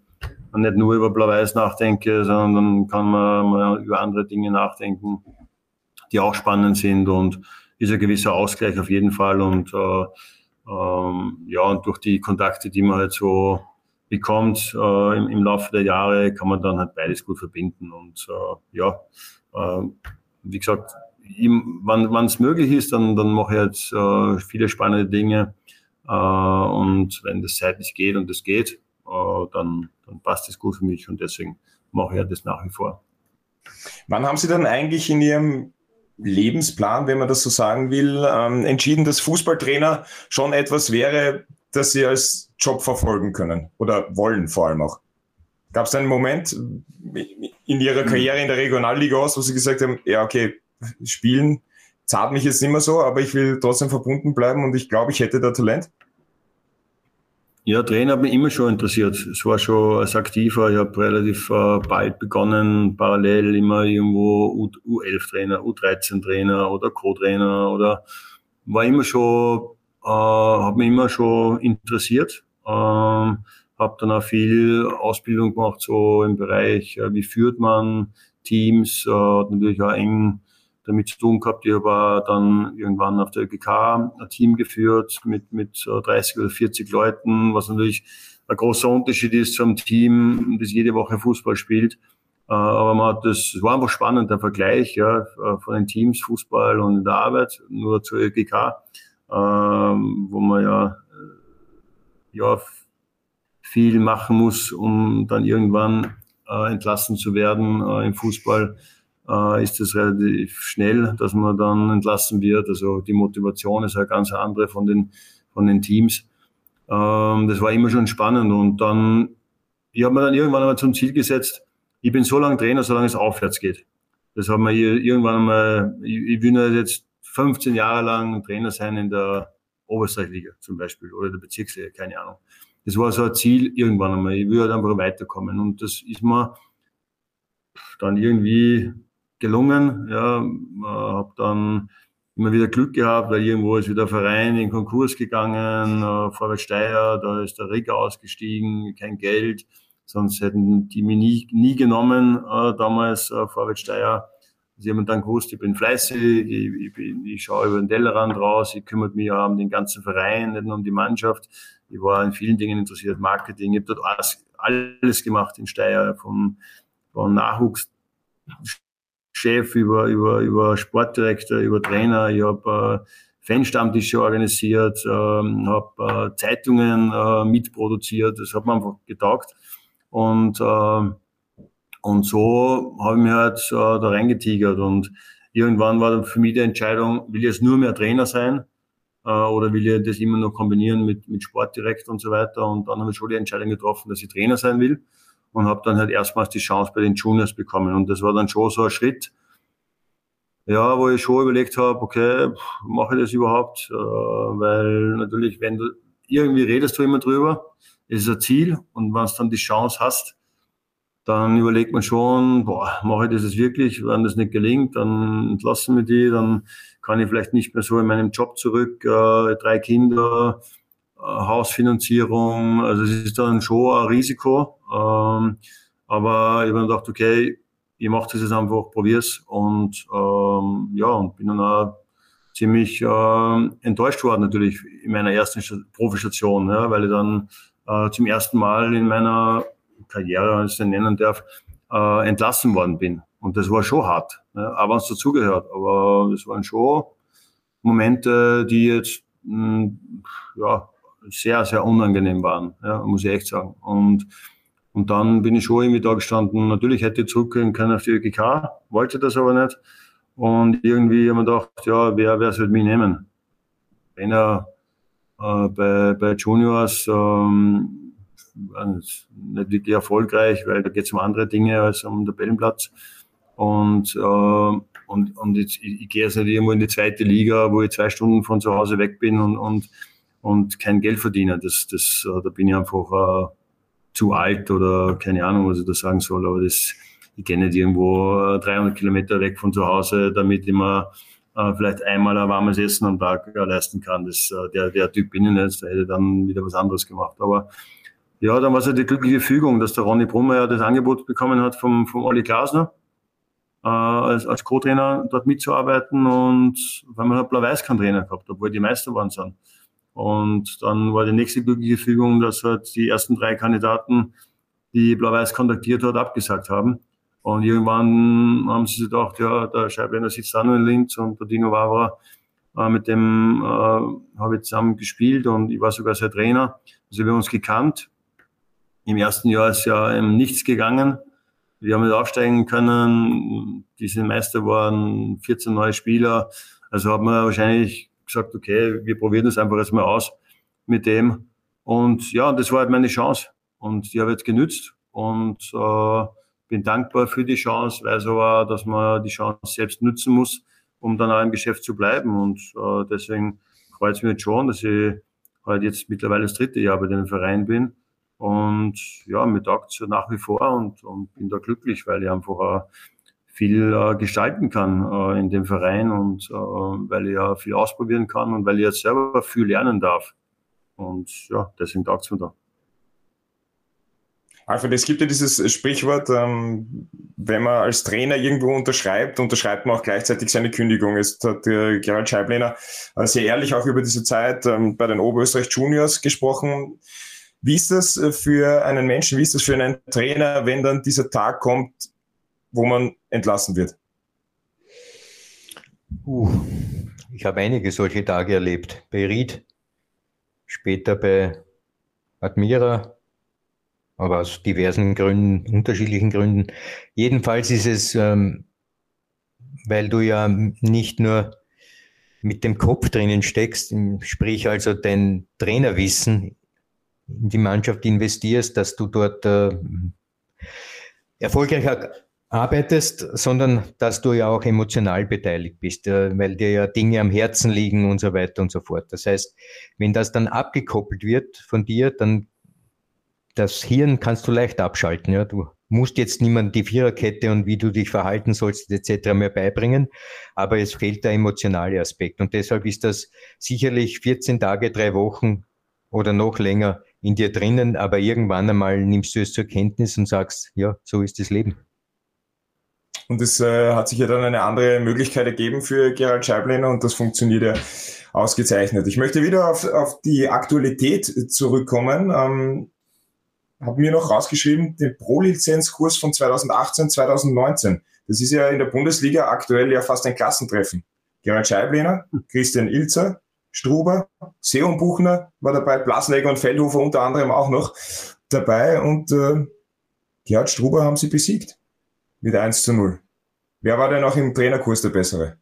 nicht nur über Blau-Weiß nachdenke, sondern dann kann man mal über andere Dinge nachdenken, die auch spannend sind und ist ein gewisser Ausgleich auf jeden Fall und äh, ähm, ja, und durch die Kontakte, die man halt so bekommt äh, im, im Laufe der Jahre, kann man dann halt beides gut verbinden und äh, ja, äh, wie gesagt, im, wann es möglich ist, dann, dann mache ich halt äh, viele spannende Dinge äh, und wenn das zeitlich geht und es geht, äh, dann, dann passt es gut für mich und deswegen mache ich ja das nach wie vor. Wann haben Sie dann eigentlich in Ihrem Lebensplan, wenn man das so sagen will, ähm, entschieden, dass Fußballtrainer schon etwas wäre, das Sie als Job verfolgen können oder wollen vor allem auch? Gab es einen Moment in Ihrer Karriere in der Regionalliga aus, wo Sie gesagt haben, ja, okay, spielen zahlt mich jetzt nicht mehr so, aber ich will trotzdem verbunden bleiben und ich glaube, ich hätte da Talent? Ja, Trainer hat mich immer schon interessiert. Es war schon als Aktiver. Ich habe relativ äh, bald begonnen, parallel immer irgendwo U11-Trainer, U13-Trainer oder Co-Trainer oder war immer schon, äh, hat mich immer schon interessiert. Ähm, habe dann auch viel Ausbildung gemacht, so im Bereich, äh, wie führt man Teams, äh, hat natürlich auch eng damit zu tun gehabt. Ich habe dann irgendwann auf der ÖGK ein Team geführt mit, mit 30 oder 40 Leuten, was natürlich ein großer Unterschied ist zum Team, das jede Woche Fußball spielt. Äh, aber man hat das, es war einfach spannend, der Vergleich ja, von den Teams, Fußball und in der Arbeit, nur zur ÖGK, wo man ja, ja viel machen muss, um dann irgendwann äh, entlassen zu werden äh, im Fußball äh, ist es relativ schnell, dass man dann entlassen wird. Also die Motivation ist eine ganz andere von den, von den Teams. Ähm, das war immer schon spannend und dann, ich habe mir dann irgendwann einmal zum Ziel gesetzt, ich bin so lange Trainer, solange es aufwärts geht. Das haben wir irgendwann einmal, ich, ich will jetzt 15 Jahre lang Trainer sein in der Oberösterreich-Liga zum Beispiel oder der Bezirksliga, keine Ahnung. Das war so ein Ziel irgendwann einmal. Ich will halt einfach weiterkommen und das ist mir dann irgendwie gelungen. Ja, habe dann immer wieder Glück gehabt, weil irgendwo ist wieder ein Verein in Konkurs gegangen, äh, Vorwärts Steyr, da ist der Rigger ausgestiegen, kein Geld, sonst hätten die mich nie, nie genommen äh, damals äh, Vorwärts Steyr. Sie haben dann gewusst, ich bin fleißig, ich, ich, bin, ich schaue über den Tellerrand raus, ich kümmere mich um den ganzen Verein, nicht nur um die Mannschaft. Ich war in vielen Dingen interessiert, Marketing, ich habe dort alles, alles gemacht in Steyr, vom, vom Nachwuchs Chef, über, über, über Sportdirektor, über Trainer. Ich habe äh, Fanstammtische organisiert, ähm, habe äh, Zeitungen äh, mitproduziert. Das hat mir einfach getaugt. Und, äh, und so habe ich mich halt äh, da reingetigert. Und irgendwann war dann für mich die Entscheidung, will ich jetzt nur mehr Trainer sein äh, oder will ich das immer noch kombinieren mit, mit Sportdirektor und so weiter. Und dann habe ich schon die Entscheidung getroffen, dass ich Trainer sein will und habe dann halt erstmals die Chance bei den Juniors bekommen. Und das war dann schon so ein Schritt, ja, wo ich schon überlegt habe, okay, mache ich das überhaupt? Äh, weil natürlich, wenn du irgendwie redest du immer drüber, ist ein Ziel und wenn du dann die Chance hast, dann überlegt man schon, boah, mache ich das jetzt wirklich? Wenn das nicht gelingt, dann entlassen wir die, dann kann ich vielleicht nicht mehr so in meinem Job zurück, äh, drei Kinder, äh, Hausfinanzierung, also es ist dann schon ein Risiko. Ähm, aber ich habe gedacht, okay, ich mache das jetzt einfach, probier's und ähm, ja, und bin dann auch ziemlich äh, enttäuscht worden natürlich in meiner ersten Profistation, ja, weil ich dann äh, zum ersten Mal in meiner Karriere, wenn ich es nennen darf, äh, entlassen worden bin. Und das war schon hart, ne? aber es dazugehört. Aber es waren schon Momente, die jetzt mh, hm, ja, sehr, sehr unangenehm waren, ja, muss ich echt sagen. Und, und dann bin ich schon irgendwie da gestanden. Natürlich hätte ich zurückgehen können auf die ÖGK, wollte das aber nicht. Und irgendwie haben wir gedacht, ja, wer, wer soll mich nehmen? Wenn er äh, bei, bei Juniors ähm, nicht wirklich erfolgreich, weil da geht es um andere Dinge als um den Tabellenplatz. Und, äh, und, und jetzt, ich, ich gehe jetzt nicht irgendwo in die zweite Liga, wo ich zwei Stunden von zu Hause weg bin und, und, und kein Geld verdiene. Das, das, äh, da bin ich einfach äh, zu alt oder keine Ahnung, was ich da sagen soll. Aber das, ich gehe nicht irgendwo 300 äh, Kilometer weg von zu Hause, damit ich mir äh, vielleicht einmal ein warmes Essen am Tag äh, leisten kann. Das, der, der Typ bin ich nicht, da hätte ich dann wieder was anderes gemacht. Aber ja, dann war es ja die glückliche Fügung, dass der Ronny Brummer ja das Angebot bekommen hat vom, vom Olli Glasner, äh, als, als Co-Trainer dort mitzuarbeiten und weil man halt Blau-Weiß keinen Trainer gehabt, obwohl die Meister waren sind. Und dann war die nächste glückliche Fügung, dass halt die ersten drei Kandidaten, die Blau-Weiß kontaktiert hat, abgesagt haben. Und irgendwann haben sie sich gedacht, ja, der Scheibländer sitzt da nur in Linz und der Dino Wavra, äh, mit dem äh, habe ich zusammen gespielt und ich war sogar sein Trainer. Also wir haben uns gekannt im ersten Jahr ist ja eben nichts gegangen. Wir haben nicht aufsteigen können. Diese Meister waren 14 neue Spieler. Also hat man wahrscheinlich gesagt, okay, wir probieren das einfach jetzt mal aus mit dem. Und ja, das war halt meine Chance. Und die habe ich jetzt genützt und äh, bin dankbar für die Chance, weiß aber, dass man die Chance selbst nutzen muss, um dann auch im Geschäft zu bleiben. Und äh, deswegen freut es mich jetzt schon, dass ich halt jetzt mittlerweile das dritte Jahr bei dem Verein bin und ja, mir taugt es nach wie vor und, und bin da glücklich, weil ich einfach auch viel äh, gestalten kann äh, in dem Verein und äh, weil ich ja viel ausprobieren kann und weil ich jetzt selber viel lernen darf. Und ja, deswegen taugt es mir da. Alfred, es gibt ja dieses Sprichwort, ähm, wenn man als Trainer irgendwo unterschreibt, unterschreibt man auch gleichzeitig seine Kündigung. Jetzt hat äh, Gerald Scheiblener äh, sehr ehrlich auch über diese Zeit ähm, bei den Oberösterreich Juniors gesprochen. Wie ist das äh, für einen Menschen, wie ist das für einen Trainer, wenn dann dieser Tag kommt, wo man entlassen wird? Uh, ich habe einige solche Tage erlebt. Bei Ried, später bei Admira, aber aus diversen Gründen, unterschiedlichen Gründen. Jedenfalls ist es, ähm, weil du ja nicht nur mit dem Kopf drinnen steckst, sprich also dein Trainerwissen in die Mannschaft investierst, dass du dort äh, erfolgreich arbeitest, sondern dass du ja auch emotional beteiligt bist, äh, weil dir ja Dinge am Herzen liegen und so weiter und so fort. Das heißt, wenn das dann abgekoppelt wird von dir, dann das Hirn kannst du leicht abschalten. Ja? Du musst jetzt niemand die Viererkette und wie du dich verhalten sollst etc. mehr beibringen, aber es fehlt der emotionale Aspekt. Und deshalb ist das sicherlich 14 Tage, drei Wochen oder noch länger in dir drinnen, aber irgendwann einmal nimmst du es zur Kenntnis und sagst, ja, so ist das Leben. Und es äh, hat sich ja dann eine andere Möglichkeit ergeben für Gerald Scheiblener und das funktioniert ja ausgezeichnet. Ich möchte wieder auf, auf die Aktualität zurückkommen. Ähm, habe mir noch rausgeschrieben, den Pro-Lizenzkurs von 2018, 2019. Das ist ja in der Bundesliga aktuell ja fast ein Klassentreffen. Gerald Scheiblener, Christian Ilzer, Struber, Seon Buchner war dabei, Blasnegger und Feldhofer unter anderem auch noch dabei und äh, Gerhard Struber haben sie besiegt mit 1 zu 0. Wer war denn auch im Trainerkurs der Bessere?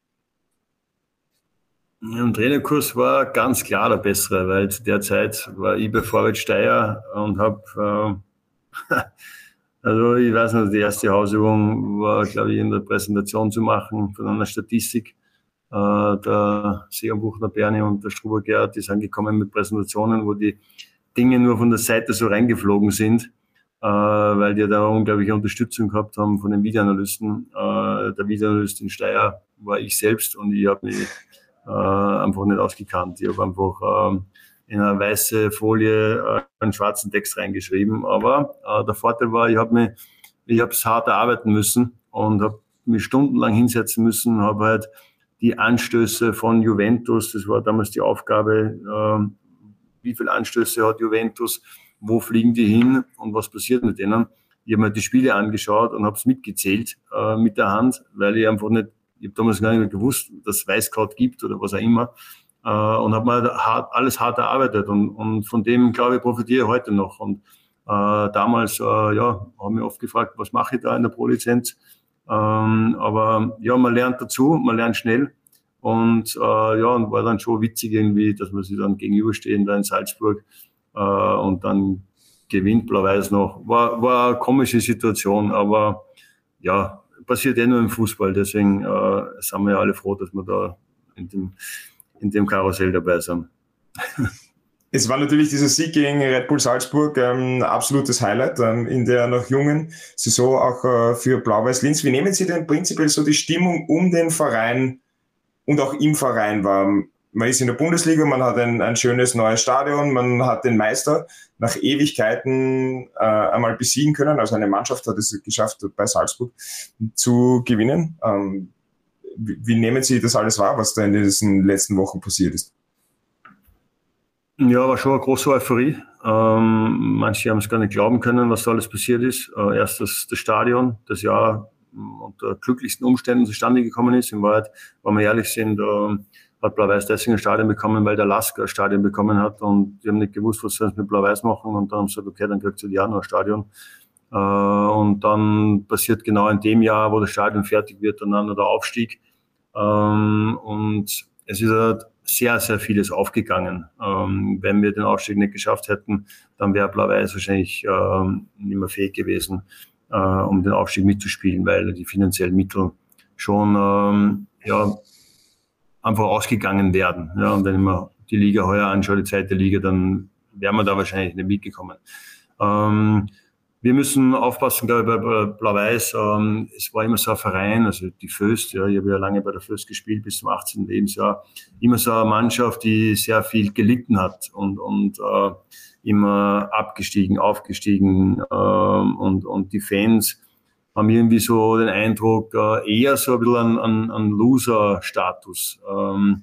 Im Trainerkurs war ganz klar der Bessere, weil zu der Zeit war ich bei Vorwärts Steyr und habe, äh, also ich weiß nicht, die erste Hausübung war, glaube ich, in der Präsentation zu machen von einer Statistik. Äh, der Seerenbuchner Bernie und der Struber Gerhard, die sind gekommen mit Präsentationen, wo die Dinge nur von der Seite so reingeflogen sind, äh, weil die da unglaubliche Unterstützung gehabt haben von den Videoanalysten. Äh, der Videoanalyst in Steyr war ich selbst und ich habe mich einfach nicht ausgekannt. Ich habe einfach in eine weiße Folie einen schwarzen Text reingeschrieben. Aber der Vorteil war, ich habe mich, ich habe es hart erarbeiten müssen und habe mich stundenlang hinsetzen müssen, habe halt die Anstöße von Juventus, das war damals die Aufgabe, äh, wie viele Anstöße hat Juventus, wo fliegen die hin und was passiert mit denen. Ich habe mir die Spiele angeschaut und habe es mitgezählt äh, mit der Hand, weil ich einfach nicht ich habe damals gar nicht mehr gewusst, dass es Weißkraut gibt oder was auch immer. Äh, und habe mal hart, alles hart erarbeitet. Und, und von dem, glaube ich, profitiere ich heute noch. Und äh, damals, äh, ja, haben mich oft gefragt, was mache ich da in der Pro-Lizenz? Ähm, aber ja, man lernt dazu, man lernt schnell. Und äh, ja, und war dann schon witzig irgendwie, dass wir sie dann gegenüberstehen da in Salzburg äh, und dann gewinnt Blau-Weiß noch. War, war eine komische Situation, aber ja, passiert eh nur im Fußball. Deswegen äh, sind wir ja alle froh, dass wir da in dem, in dem Karussell dabei sind. Es war natürlich dieser Sieg gegen Red Bull Salzburg ähm, absolutes Highlight ähm, in der noch jungen Saison auch äh, für Blau-Weiß Linz. Wie nehmen Sie denn prinzipiell so die Stimmung um den Verein und auch im Verein war? man ist in der Bundesliga, man hat ein, ein schönes neues Stadion, man hat den Meister nach Ewigkeiten äh, einmal besiegen können. Also eine Mannschaft hat es geschafft, bei Salzburg zu gewinnen. Ähm, wie, wie nehmen Sie das alles wahr, was da in diesen letzten Wochen passiert ist? Ja, war schon eine große Euphorie. Ähm, manche haben es gar nicht glauben können, was da alles passiert ist. Äh, erst das, das Stadion, das ja unter glücklichsten Umständen zustande gekommen ist. In Wahrheit, wenn wir ehrlich sind, äh, hat Blau-Weiß deswegen ein Stadion bekommen, weil der Lasker ein Stadion bekommen hat und die haben nicht gewusst, was sie mit Blau-Weiß machen und dann haben sie gesagt, okay, dann kriegt sie ja noch ein Stadion. Äh, und dann passiert genau in dem Jahr, wo das Stadion fertig wird, dann der Aufstieg. Ähm, und es ist halt sehr, sehr vieles aufgegangen. Ähm, wenn wir den Aufstieg nicht geschafft hätten, dann wäre Blau-Weiß wahrscheinlich ähm, nicht mehr fähig gewesen, äh, um den Aufstieg mitzuspielen, weil die finanziellen Mittel schon ja, einfach ausgegangen werden. Ja, und wenn ich mir die Liga heuer anschaue, die zweite Liga, dann wären wir da wahrscheinlich nicht mitgekommen. Ähm, wir müssen aufpassen, glaube ich, bei Blau-Weiß. Ähm, es war immer so ein Verein, also die Föst, ja, ich habe ja lange bei der Föst gespielt bis zum 18. Lebensjahr. Immer so eine Mannschaft, die sehr viel gelitten hat und, und äh, immer abgestiegen, aufgestiegen ähm, und, und die Fans haben irgendwie so den Eindruck, äh, eher so ein bisschen an, an Loser-Status. Ähm,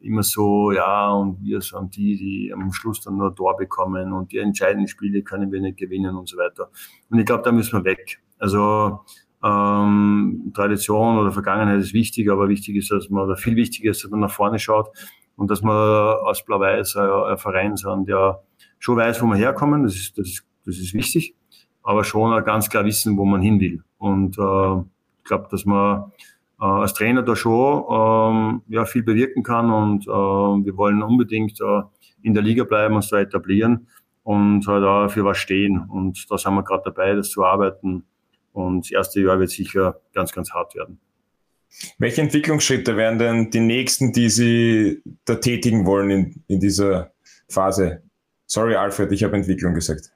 immer so, ja, und wir sind die, die am Schluss dann nur ein Tor bekommen und die entscheidenden Spiele können wir nicht gewinnen und so weiter. Und ich glaube, da müssen wir weg. Also ähm, Tradition oder Vergangenheit ist wichtig, aber wichtig ist, dass man, oder viel wichtiger ist, dass man nach vorne schaut und dass man aus Blau-Weiß ein, ein Verein sind, der schon weiß, wo wir herkommen, das ist, das ist, das ist wichtig aber schon ganz klar wissen, wo man hin will. Und äh, ich glaube, dass man äh, als Trainer da schon ähm, ja, viel bewirken kann und äh, wir wollen unbedingt äh, in der Liga bleiben, uns da etablieren und halt auch für was stehen. Und da sind wir gerade dabei, das zu arbeiten. Und das erste Jahr wird sicher ganz, ganz hart werden. Welche Entwicklungsschritte wären denn die nächsten, die Sie da tätigen wollen in, in dieser Phase? Sorry, Alfred, ich habe Entwicklung gesagt.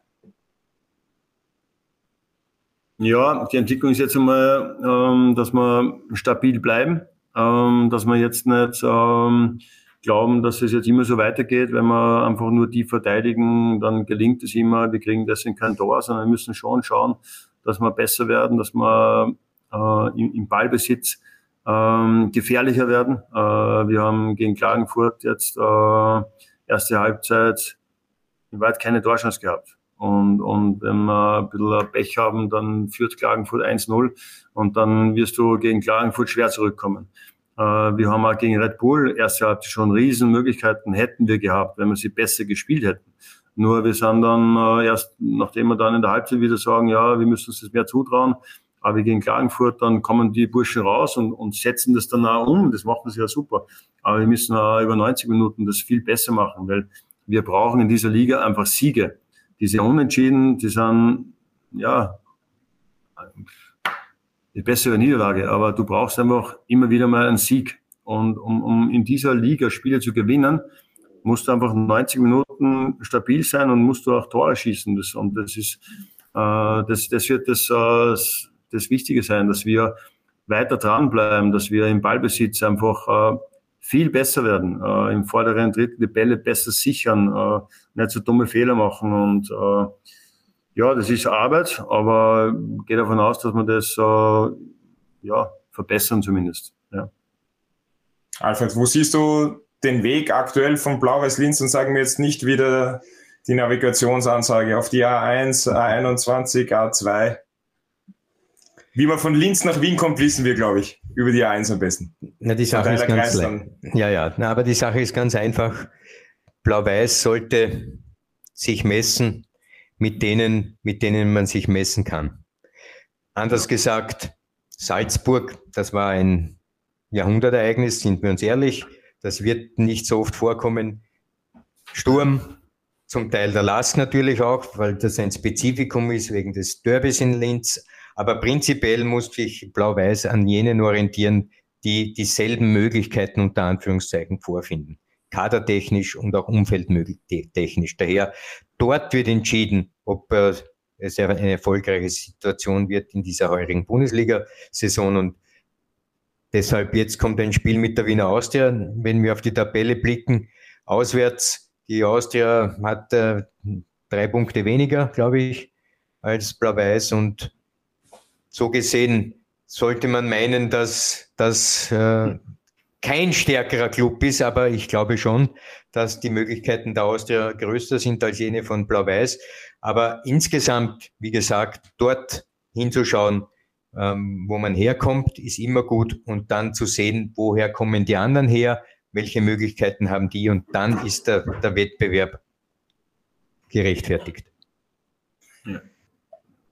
Ja, die Entwicklung ist jetzt einmal, ähm, dass wir stabil bleiben, ähm, dass wir jetzt nicht ähm, glauben, dass es jetzt immer so weitergeht, wenn wir einfach nur die verteidigen, dann gelingt es immer, wir kriegen deswegen kein Tor, sondern wir müssen schon schauen, dass wir besser werden, dass wir äh, im, im Ballbesitz ähm, gefährlicher werden. Äh, wir haben gegen Klagenfurt jetzt äh, erste Halbzeit in weit keine Torchance gehabt. Und, und wenn wir ein bisschen Pech haben, dann führt Klagenfurt 1-0 und dann wirst du gegen Klagenfurt schwer zurückkommen. Äh, wir haben auch gegen Red Bull erste Halbzeit schon Riesenmöglichkeiten hätten wir gehabt, wenn wir sie besser gespielt hätten. Nur wir sind dann äh, erst, nachdem wir dann in der Halbzeit wieder sagen, ja, wir müssen uns das mehr zutrauen, aber gegen Klagenfurt, dann kommen die Burschen raus und, und setzen das dann auch um. Das machen sie ja super. Aber wir müssen auch über 90 Minuten das viel besser machen, weil wir brauchen in dieser Liga einfach Siege. Diese Unentschieden, die sind, ja, die bessere Niederlage, aber du brauchst einfach immer wieder mal einen Sieg. Und um, um in dieser Liga Spiele zu gewinnen, musst du einfach 90 Minuten stabil sein und musst du auch Tore schießen. Das, und das ist, äh, das, das wird das, äh, das Wichtige sein, dass wir weiter dranbleiben, dass wir im Ballbesitz einfach äh, viel besser werden, äh, im vorderen Drittel die Bälle besser sichern, äh, nicht so dumme Fehler machen und äh, ja, das ist Arbeit, aber gehe davon aus, dass wir das äh, ja, verbessern zumindest. Ja. Alfred, wo siehst du den Weg aktuell von Blau-Weiß-Linz und sagen wir jetzt nicht wieder die Navigationsansage auf die A1, A21, A2? Wie man von Linz nach Wien kommt, wissen wir, glaube ich, über die A1 am besten. Na, die Sache ist ganz Ja, ja, Na, aber die Sache ist ganz einfach. Blau-Weiß sollte sich messen mit denen, mit denen man sich messen kann. Anders gesagt, Salzburg, das war ein Jahrhundertereignis, sind wir uns ehrlich. Das wird nicht so oft vorkommen. Sturm, zum Teil der Last natürlich auch, weil das ein Spezifikum ist wegen des Derbys in Linz. Aber prinzipiell muss sich Blau-Weiß an jenen orientieren, die dieselben Möglichkeiten unter Anführungszeichen vorfinden kadertechnisch und auch umfeldtechnisch. Daher dort wird entschieden, ob äh, es eine erfolgreiche Situation wird in dieser heurigen Bundesliga-Saison und deshalb jetzt kommt ein Spiel mit der Wiener Austria. Wenn wir auf die Tabelle blicken, auswärts, die Austria hat äh, drei Punkte weniger, glaube ich, als Blau-Weiß und so gesehen sollte man meinen, dass, dass äh, kein stärkerer Club ist, aber ich glaube schon, dass die Möglichkeiten der Austria größer sind als jene von Blau-Weiß. Aber insgesamt, wie gesagt, dort hinzuschauen, ähm, wo man herkommt, ist immer gut und dann zu sehen, woher kommen die anderen her, welche Möglichkeiten haben die und dann ist der, der Wettbewerb gerechtfertigt. Ja.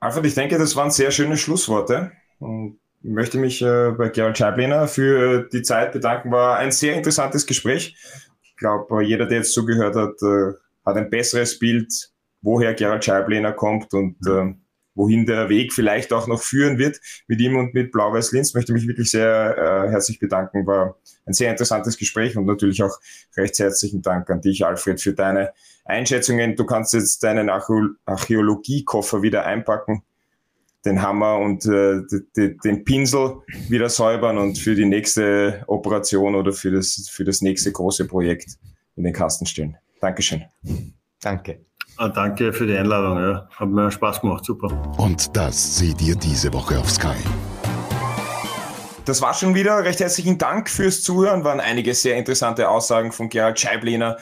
Alfred, ich denke, das waren sehr schöne Schlussworte. Und möchte mich äh, bei Gerald Scheiblener für die Zeit bedanken. War ein sehr interessantes Gespräch. Ich glaube, jeder, der jetzt zugehört hat, äh, hat ein besseres Bild, woher Gerald Scheiblener kommt und äh, wohin der Weg vielleicht auch noch führen wird mit ihm und mit Blau-Weiß Linz. Möchte mich wirklich sehr äh, herzlich bedanken. War ein sehr interessantes Gespräch und natürlich auch recht herzlichen Dank an dich, Alfred, für deine Einschätzungen. Du kannst jetzt deinen Archäologiekoffer wieder einpacken den Hammer und äh, den Pinsel wieder säubern und für die nächste Operation oder für das, für das nächste große Projekt in den Kasten stellen. Dankeschön. Danke. Ah, danke für die Einladung. Ja. Hat mir Spaß gemacht. Super. Und das seht ihr diese Woche auf Sky. Das war schon wieder. Recht herzlichen Dank fürs Zuhören. Waren einige sehr interessante Aussagen von Gerald Scheiblehner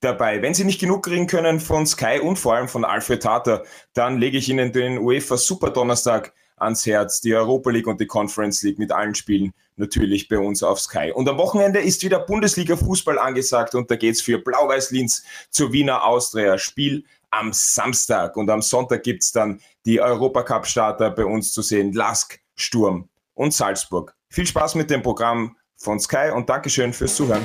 dabei. Wenn Sie nicht genug kriegen können von Sky und vor allem von Alfred Tater, dann lege ich Ihnen den UEFA Super Donnerstag ans Herz, die Europa League und die Conference League mit allen Spielen natürlich bei uns auf Sky. Und am Wochenende ist wieder Bundesliga Fußball angesagt und da geht's für Blau-Weiß Linz zur Wiener Austria. Spiel am Samstag und am Sonntag gibt's dann die Europacup-Starter bei uns zu sehen. Lask, Sturm und Salzburg. Viel Spaß mit dem Programm von Sky und Dankeschön fürs Zuhören.